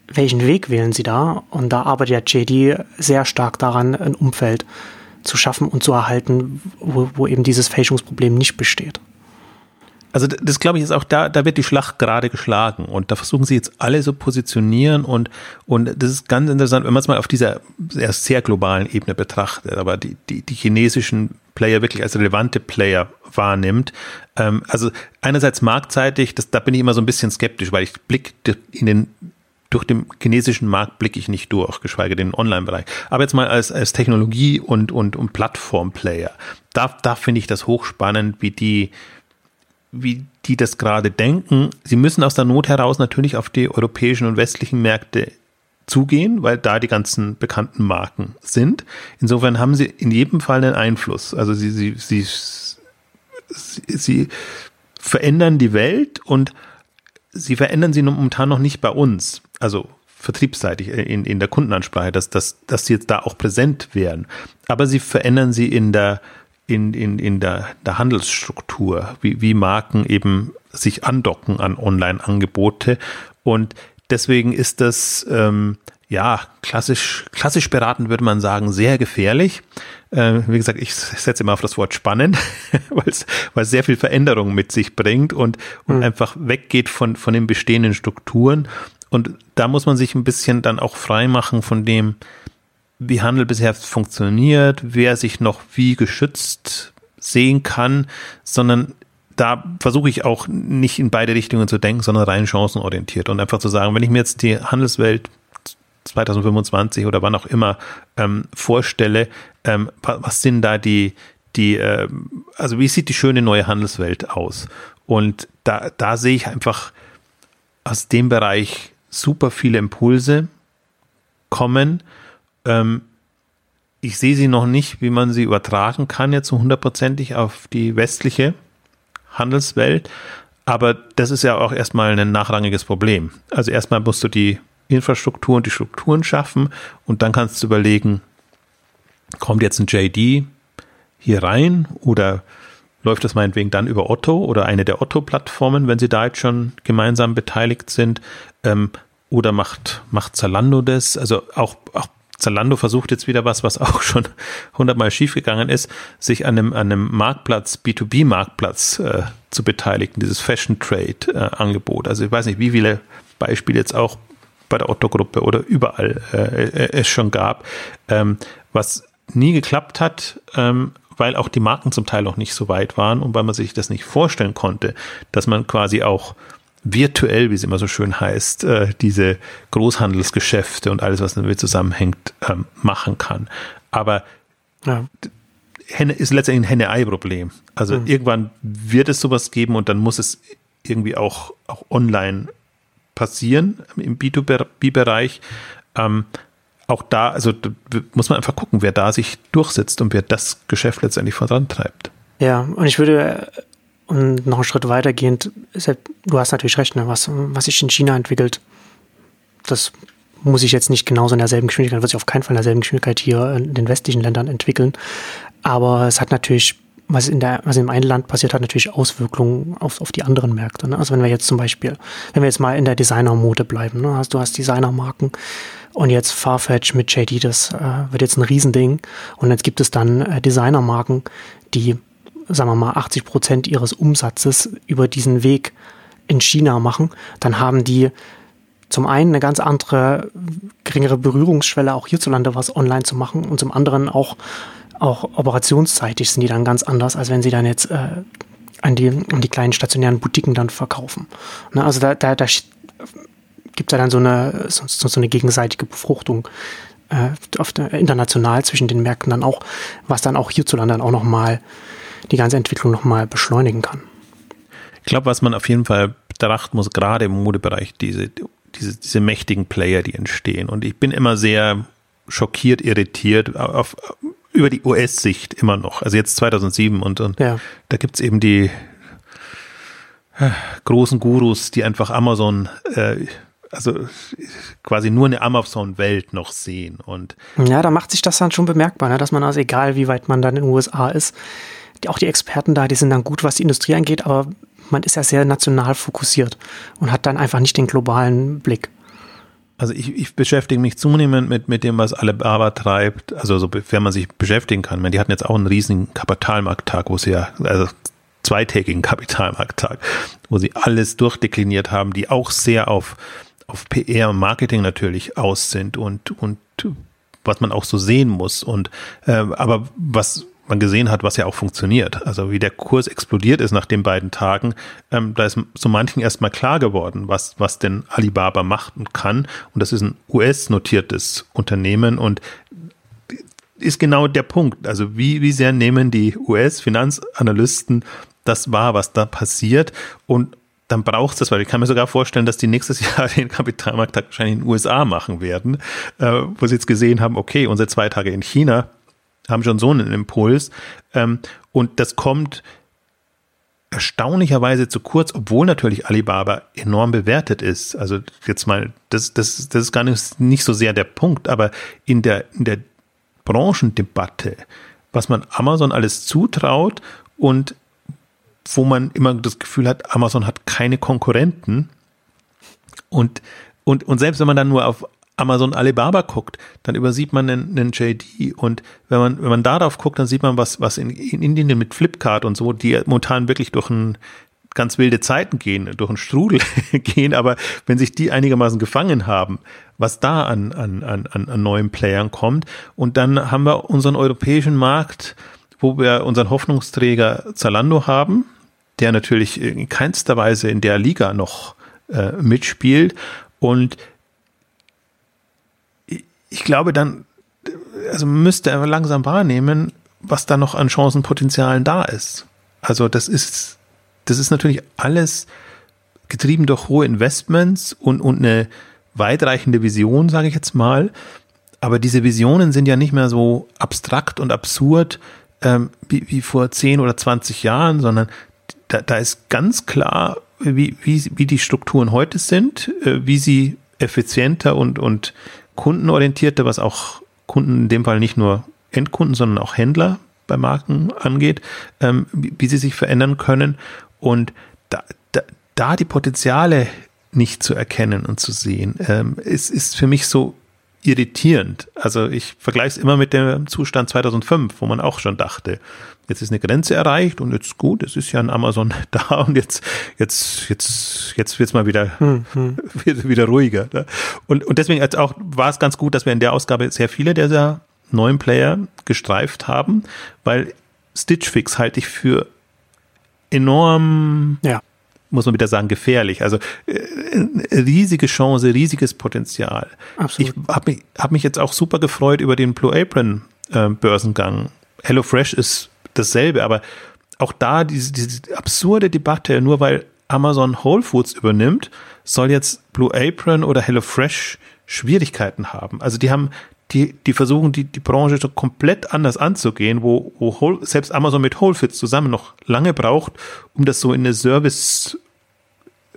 welchen Weg wählen sie da? Und da arbeitet ja JD sehr stark daran, ein Umfeld zu schaffen und zu erhalten, wo, wo eben dieses Fälschungsproblem nicht besteht.
Also das glaube ich ist auch da, da wird die Schlacht gerade geschlagen und da versuchen sie jetzt alle so positionieren und und das ist ganz interessant, wenn man es mal auf dieser sehr, sehr globalen Ebene betrachtet, aber die, die, die chinesischen Player wirklich als relevante Player wahrnimmt. Ähm, also einerseits marktseitig, das, da bin ich immer so ein bisschen skeptisch, weil ich blick in den durch den chinesischen Markt blicke ich nicht durch, geschweige denn den Online-Bereich. Aber jetzt mal als, als Technologie- und, und, und Plattform-Player. Da, da finde ich das hochspannend, wie die, wie die das gerade denken. Sie müssen aus der Not heraus natürlich auf die europäischen und westlichen Märkte zugehen, weil da die ganzen bekannten Marken sind. Insofern haben sie in jedem Fall einen Einfluss. Also sie, sie, sie, sie, verändern die Welt und sie verändern sie momentan noch nicht bei uns. Also vertriebsseitig in, in der Kundenansprache, dass, dass, dass sie jetzt da auch präsent wären. Aber sie verändern sie in der, in, in, in der, der Handelsstruktur, wie, wie Marken eben sich andocken an Online-Angebote. Und deswegen ist das, ähm, ja, klassisch, klassisch beraten würde man sagen, sehr gefährlich. Äh, wie gesagt, ich setze immer auf das Wort spannend, <laughs> weil es sehr viel Veränderung mit sich bringt und, und mhm. einfach weggeht von, von den bestehenden Strukturen. Und da muss man sich ein bisschen dann auch frei machen von dem, wie Handel bisher funktioniert, wer sich noch wie geschützt sehen kann, sondern da versuche ich auch nicht in beide Richtungen zu denken, sondern rein chancenorientiert und einfach zu sagen, wenn ich mir jetzt die Handelswelt 2025 oder wann auch immer ähm, vorstelle, ähm, was sind da die, die, äh, also wie sieht die schöne neue Handelswelt aus? Und da, da sehe ich einfach aus dem Bereich super viele Impulse kommen. Ähm, ich sehe sie noch nicht, wie man sie übertragen kann, jetzt so hundertprozentig auf die westliche Handelswelt. Aber das ist ja auch erstmal ein nachrangiges Problem. Also erstmal musst du die Infrastruktur und die Strukturen schaffen und dann kannst du überlegen, kommt jetzt ein JD hier rein oder läuft das meinetwegen dann über Otto oder eine der Otto-Plattformen, wenn sie da jetzt schon gemeinsam beteiligt sind, ähm, oder macht, macht Zalando das? Also auch, auch Zalando versucht jetzt wieder was, was auch <laughs> schon hundertmal schiefgegangen ist, sich an einem, an einem Marktplatz, B2B-Marktplatz äh, zu beteiligen, dieses Fashion Trade-Angebot. Äh, also ich weiß nicht, wie viele Beispiele jetzt auch bei der Otto-Gruppe oder überall äh, äh, es schon gab, ähm, was nie geklappt hat, ähm, weil auch die Marken zum Teil noch nicht so weit waren und weil man sich das nicht vorstellen konnte, dass man quasi auch virtuell, wie es immer so schön heißt, äh, diese Großhandelsgeschäfte und alles, was damit zusammenhängt, ähm, machen kann. Aber ja. Henne ist letztendlich ein Henne-Ei-Problem. Also mhm. irgendwann wird es sowas geben und dann muss es irgendwie auch, auch online passieren im B2B-Bereich. Ähm, auch da, also da muss man einfach gucken, wer da sich durchsetzt und wer das Geschäft letztendlich vorantreibt.
Ja, und ich würde und noch einen Schritt weitergehend, du hast natürlich recht, ne, was, was sich in China entwickelt, das muss ich jetzt nicht genauso in derselben Geschwindigkeit, wird sich auf keinen Fall in derselben Geschwindigkeit hier in den westlichen Ländern entwickeln. Aber es hat natürlich was in der, was im einen Land passiert, hat natürlich Auswirkungen auf, auf die anderen Märkte. Ne? Also wenn wir jetzt zum Beispiel, wenn wir jetzt mal in der Designermode bleiben, ne? also du hast Designermarken und jetzt Farfetch mit JD, das äh, wird jetzt ein Riesending. Und jetzt gibt es dann äh, Designermarken, die, sagen wir mal, 80 Prozent ihres Umsatzes über diesen Weg in China machen. Dann haben die zum einen eine ganz andere, geringere Berührungsschwelle, auch hierzulande was online zu machen und zum anderen auch auch operationsseitig sind die dann ganz anders, als wenn sie dann jetzt äh, an, die, an die kleinen stationären Boutiquen dann verkaufen. Ne, also da, da, da gibt es ja dann so eine, so, so eine gegenseitige Befruchtung äh, der, international zwischen den Märkten dann auch, was dann auch hierzulande dann auch nochmal die ganze Entwicklung nochmal beschleunigen kann.
Ich glaube, was man auf jeden Fall betrachten muss, gerade im Modebereich, diese, diese, diese mächtigen Player, die entstehen. Und ich bin immer sehr schockiert, irritiert auf, über die US-Sicht immer noch. Also jetzt 2007 und, und ja. da gibt's eben die äh, großen Gurus, die einfach Amazon, äh, also quasi nur eine Amazon-Welt noch sehen. Und
ja, da macht sich das dann schon bemerkbar, ne? dass man also egal, wie weit man dann in den USA ist, auch die Experten da, die sind dann gut, was die Industrie angeht, aber man ist ja sehr national fokussiert und hat dann einfach nicht den globalen Blick.
Also ich, ich beschäftige mich zunehmend mit, mit dem, was Alibaba treibt, also sofern man sich beschäftigen kann. meine, die hatten jetzt auch einen riesigen Kapitalmarkttag, wo sie ja, also zweitägigen Kapitalmarkttag, wo sie alles durchdekliniert haben, die auch sehr auf, auf PR und Marketing natürlich aus sind und, und was man auch so sehen muss. Und äh, aber was man gesehen hat, was ja auch funktioniert. Also wie der Kurs explodiert ist nach den beiden Tagen, ähm, da ist so manchen erstmal klar geworden, was, was denn Alibaba macht und kann. Und das ist ein US-notiertes Unternehmen und ist genau der Punkt. Also wie, wie sehr nehmen die US-Finanzanalysten das wahr, was da passiert und dann braucht es das, weil ich kann mir sogar vorstellen, dass die nächstes <laughs> Jahr den Kapitalmarkt wahrscheinlich in den USA machen werden, äh, wo sie jetzt gesehen haben, okay, unsere zwei Tage in China haben schon so einen Impuls. Ähm, und das kommt erstaunlicherweise zu kurz, obwohl natürlich Alibaba enorm bewertet ist. Also jetzt mal, das, das, das ist gar nicht, nicht so sehr der Punkt, aber in der, in der Branchendebatte, was man Amazon alles zutraut und wo man immer das Gefühl hat, Amazon hat keine Konkurrenten. Und, und, und selbst wenn man dann nur auf Amazon Alibaba guckt, dann übersieht man einen, einen JD und wenn man, wenn man darauf guckt, dann sieht man, was, was in, in Indien mit Flipkart und so, die momentan wirklich durch ein ganz wilde Zeiten gehen, durch einen Strudel <laughs> gehen, aber wenn sich die einigermaßen gefangen haben, was da an, an, an, an neuen Playern kommt. Und dann haben wir unseren europäischen Markt, wo wir unseren Hoffnungsträger Zalando haben, der natürlich in keinster Weise in der Liga noch äh, mitspielt. Und ich glaube dann, also müsste er langsam wahrnehmen, was da noch an Chancenpotenzialen da ist. Also das ist, das ist natürlich alles getrieben durch hohe Investments und, und eine weitreichende Vision, sage ich jetzt mal. Aber diese Visionen sind ja nicht mehr so abstrakt und absurd ähm, wie, wie vor 10 oder 20 Jahren, sondern da, da ist ganz klar, wie, wie, wie die Strukturen heute sind, äh, wie sie effizienter und, und kundenorientierter, was auch Kunden in dem Fall nicht nur Endkunden, sondern auch Händler bei Marken angeht, ähm, wie, wie, sie sich verändern können und da, da, da die Potenziale nicht zu erkennen und zu sehen, ähm, ist, ist für mich so irritierend. Also ich vergleiche es immer mit dem Zustand 2005, wo man auch schon dachte, jetzt ist eine Grenze erreicht und jetzt gut, es ist ja ein Amazon <laughs> da und jetzt, jetzt, jetzt, jetzt wird's mal wieder, hm, <laughs> hm. wieder ruhiger. Ne? Und, und deswegen als auch war es ganz gut, dass wir in der Ausgabe sehr viele dieser neuen Player gestreift haben, weil Stitch Fix halte ich für enorm ja muss man wieder sagen, gefährlich. Also äh, riesige Chance, riesiges Potenzial. Absolut. Ich habe mich, hab mich jetzt auch super gefreut über den Blue Apron äh, Börsengang. HelloFresh ist dasselbe, aber auch da diese, diese absurde Debatte, nur weil Amazon Whole Foods übernimmt, soll jetzt Blue Apron oder HelloFresh Schwierigkeiten haben. Also die haben die, die versuchen, die, die Branche so komplett anders anzugehen, wo, wo Whole, selbst Amazon mit Whole Foods zusammen noch lange braucht, um das so in eine Service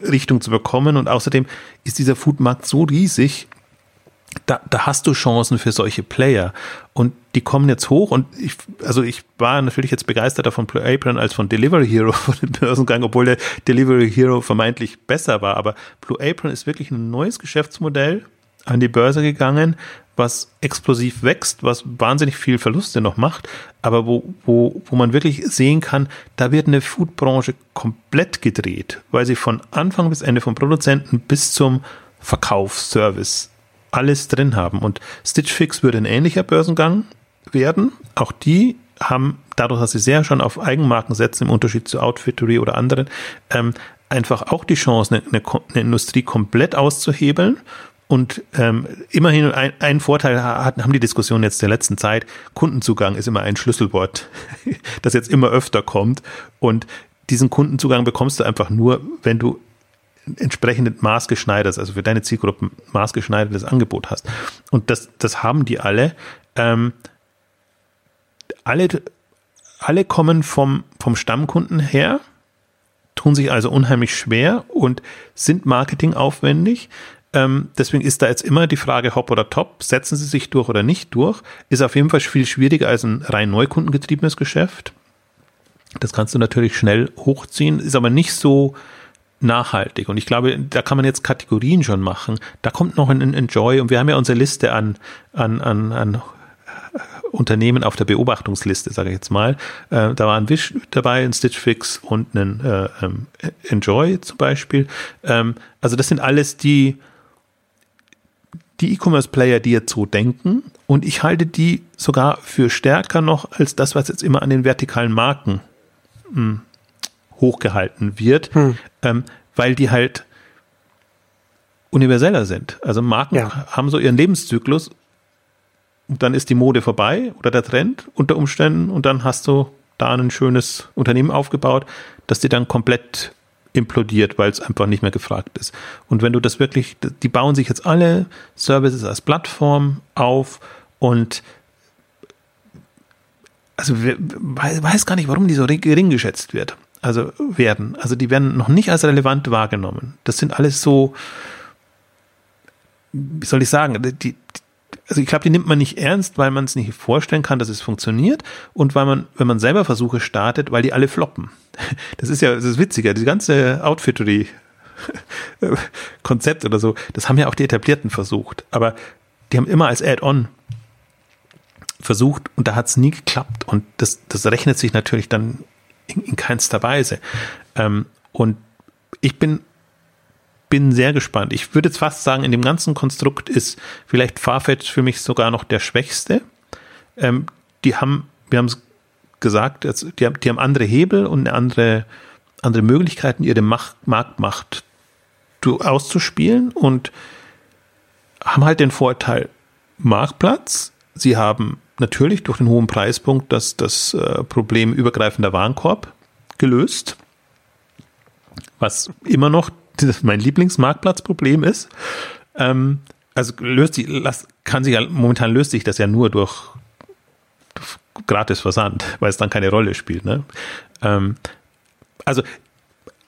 Richtung zu bekommen. Und außerdem ist dieser Foodmarkt so riesig, da, da hast du Chancen für solche Player. Und die kommen jetzt hoch. Und ich, also ich war natürlich jetzt begeisterter von Blue Apron als von Delivery Hero <laughs> von dem Börsengang, obwohl der Delivery Hero vermeintlich besser war. Aber Blue Apron ist wirklich ein neues Geschäftsmodell an die Börse gegangen, was explosiv wächst, was wahnsinnig viel Verluste noch macht, aber wo, wo, wo man wirklich sehen kann, da wird eine Foodbranche komplett gedreht, weil sie von Anfang bis Ende vom Produzenten bis zum Verkaufsservice alles drin haben. Und Stitch Fix würde ein ähnlicher Börsengang werden. Auch die haben, dadurch, dass sie sehr schon auf Eigenmarken setzen, im Unterschied zu Outfittery oder anderen, ähm, einfach auch die Chance, eine, eine, Industrie komplett auszuhebeln und ähm, immerhin ein, ein Vorteil hat, haben die Diskussionen jetzt der letzten Zeit. Kundenzugang ist immer ein Schlüsselwort, <laughs> das jetzt immer öfter kommt. Und diesen Kundenzugang bekommst du einfach nur, wenn du entsprechend maßgeschneidertes, also für deine Zielgruppen maßgeschneidertes Angebot hast. Und das, das haben die alle. Ähm, alle, alle kommen vom, vom Stammkunden her, tun sich also unheimlich schwer und sind marketingaufwendig. Ähm, deswegen ist da jetzt immer die Frage Hop oder Top. Setzen sie sich durch oder nicht durch? Ist auf jeden Fall viel schwieriger als ein rein neukundengetriebenes Geschäft. Das kannst du natürlich schnell hochziehen, ist aber nicht so nachhaltig. Und ich glaube, da kann man jetzt Kategorien schon machen. Da kommt noch ein Enjoy und wir haben ja unsere Liste an, an, an, an Unternehmen auf der Beobachtungsliste, sage ich jetzt mal. Äh, da waren Wish dabei, ein Stitch Fix und ein äh, ähm, Enjoy zum Beispiel. Ähm, also das sind alles die die E-Commerce-Player, die jetzt so denken. Und ich halte die sogar für stärker noch als das, was jetzt immer an den vertikalen Marken hm, hochgehalten wird, hm. ähm, weil die halt universeller sind. Also Marken ja. haben so ihren Lebenszyklus und dann ist die Mode vorbei oder der Trend unter Umständen und dann hast du da ein schönes Unternehmen aufgebaut, das dir dann komplett implodiert, weil es einfach nicht mehr gefragt ist. Und wenn du das wirklich, die bauen sich jetzt alle Services als Plattform auf und also weiß gar nicht, warum die so gering geschätzt wird. Also werden. Also die werden noch nicht als relevant wahrgenommen. Das sind alles so, wie soll ich sagen, die, also ich glaube, die nimmt man nicht ernst, weil man es nicht vorstellen kann, dass es funktioniert und weil man, wenn man selber Versuche startet, weil die alle floppen. <laughs> Das ist ja das ist witziger, die ganze <laughs> Outfittery Konzept oder so, das haben ja auch die Etablierten versucht, aber die haben immer als Add-on versucht und da hat es nie geklappt und das, das rechnet sich natürlich dann in, in keinster Weise. Ähm, und ich bin bin sehr gespannt. Ich würde jetzt fast sagen, in dem ganzen Konstrukt ist vielleicht Farfetch für mich sogar noch der schwächste. Ähm, die haben, wir haben es gesagt, die haben, die haben andere Hebel und andere, andere Möglichkeiten, ihre Macht, Marktmacht auszuspielen und haben halt den Vorteil Marktplatz. Sie haben natürlich durch den hohen Preispunkt das, das äh, Problem übergreifender Warenkorb gelöst, was immer noch mein Lieblingsmarktplatzproblem ist. Ähm, also löst sich, kann sich momentan löst sich das ja nur durch, durch gratis Versand, weil es dann keine Rolle spielt. Ne? Ähm, also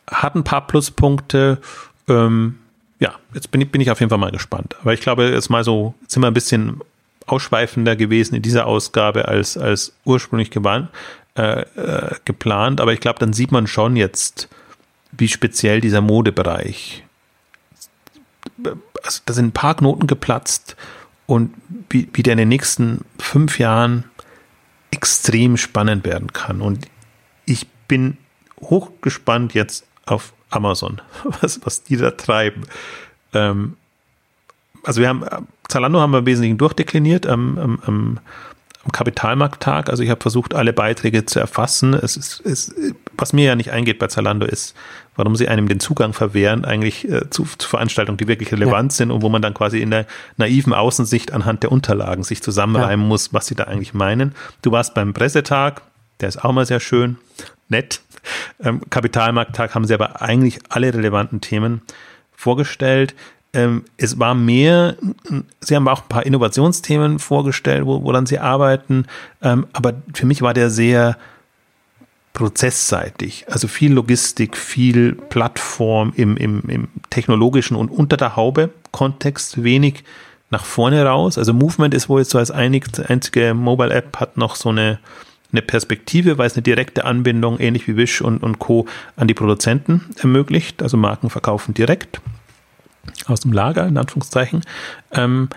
hat ein paar Pluspunkte. Ähm, ja, jetzt bin ich, bin ich auf jeden Fall mal gespannt. Aber ich glaube, jetzt mal so, jetzt sind wir ein bisschen ausschweifender gewesen in dieser Ausgabe als, als ursprünglich gewan, äh, äh, geplant. Aber ich glaube, dann sieht man schon jetzt, wie speziell dieser Modebereich. Also da sind ein paar Knoten geplatzt und wie, wie der in den nächsten fünf Jahren extrem spannend werden kann. Und ich bin hochgespannt jetzt auf Amazon, <laughs> was, was die da treiben. Ähm, also wir haben, Zalando haben wir im Wesentlichen durchdekliniert am, am, am am Kapitalmarkttag. Also ich habe versucht, alle Beiträge zu erfassen. Es ist, es, was mir ja nicht eingeht bei Zalando ist, warum sie einem den Zugang verwehren, eigentlich äh, zu, zu, Veranstaltungen, die wirklich relevant ja. sind und wo man dann quasi in der naiven Außensicht anhand der Unterlagen sich zusammenreimen ja. muss, was sie da eigentlich meinen. Du warst beim Pressetag, der ist auch mal sehr schön, nett. Ähm, Kapitalmarkttag haben sie aber eigentlich alle relevanten Themen vorgestellt ähm, es war mehr, sie haben auch ein paar Innovationsthemen vorgestellt, wo, woran sie arbeiten, ähm, aber für mich war der sehr prozessseitig, also viel Logistik, viel Plattform im, im, im technologischen und unter der Haube Kontext, wenig nach vorne raus. Also Movement ist wohl jetzt so als einzige Mobile App hat noch so eine, eine Perspektive, weil es eine direkte Anbindung, ähnlich wie Wish und, und Co. an die Produzenten ermöglicht. Also Marken verkaufen direkt aus dem Lager, in Anführungszeichen. Ähm,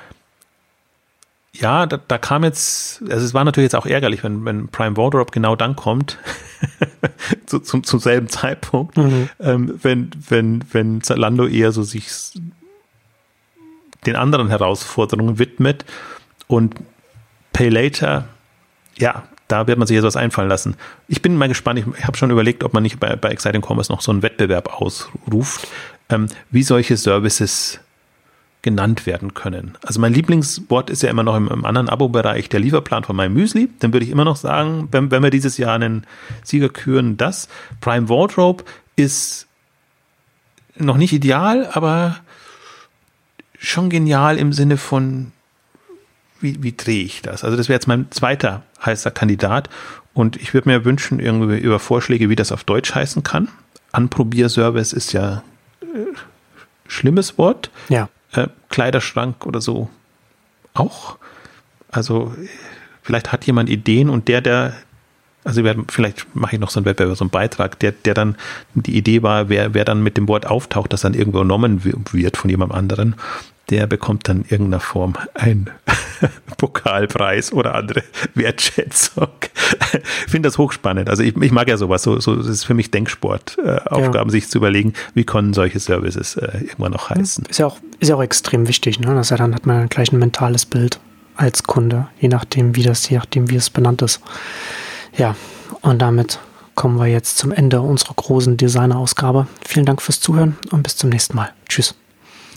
ja, da, da, kam jetzt, also es war natürlich jetzt auch ärgerlich, wenn, wenn Prime Wardrobe genau dann kommt, <laughs> zu, zum, zum selben Zeitpunkt, mhm. ähm, wenn, wenn, wenn Zalando eher so sich den anderen Herausforderungen widmet und Pay Later, ja, da wird man sich jetzt was einfallen lassen. Ich bin mal gespannt, ich, habe schon überlegt, ob man nicht bei, bei Exciting Commerce noch so einen Wettbewerb ausruft, wie solche Services genannt werden können. Also mein Lieblingswort ist ja immer noch im, im anderen Abo-Bereich der Lieferplan von meinem Müsli. Dann würde ich immer noch sagen, wenn, wenn wir dieses Jahr einen Sieger küren, das Prime Wardrobe ist noch nicht ideal, aber schon genial im Sinne von, wie, wie drehe ich das? Also das wäre jetzt mein zweiter heißer Kandidat und ich würde mir wünschen, irgendwie über Vorschläge, wie das auf Deutsch heißen kann. Anprobierservice ist ja schlimmes Wort.
Ja.
Äh, Kleiderschrank oder so auch. Also vielleicht hat jemand Ideen und der, der, also vielleicht mache ich noch so einen Wettbewerb, so einen Beitrag, der, der dann die Idee war, wer, wer dann mit dem Wort auftaucht, das dann irgendwo genommen wird von jemand anderen, der bekommt dann in irgendeiner Form einen <laughs> Pokalpreis oder andere Wertschätzung. Ich finde das hochspannend. Also ich, ich, mag ja sowas. So, so das ist für mich Denksport, äh, Aufgaben, ja. sich zu überlegen, wie können solche Services äh, irgendwann noch heißen.
Ist ja auch, ist ja auch extrem wichtig, ne? Dass er dann hat man gleich ein mentales Bild als Kunde, je nachdem, wie das, je nachdem, wie es benannt ist. Ja, und damit kommen wir jetzt zum Ende unserer großen Designer-Ausgabe. Vielen Dank fürs Zuhören und bis zum nächsten Mal. Tschüss.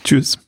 Tschüss.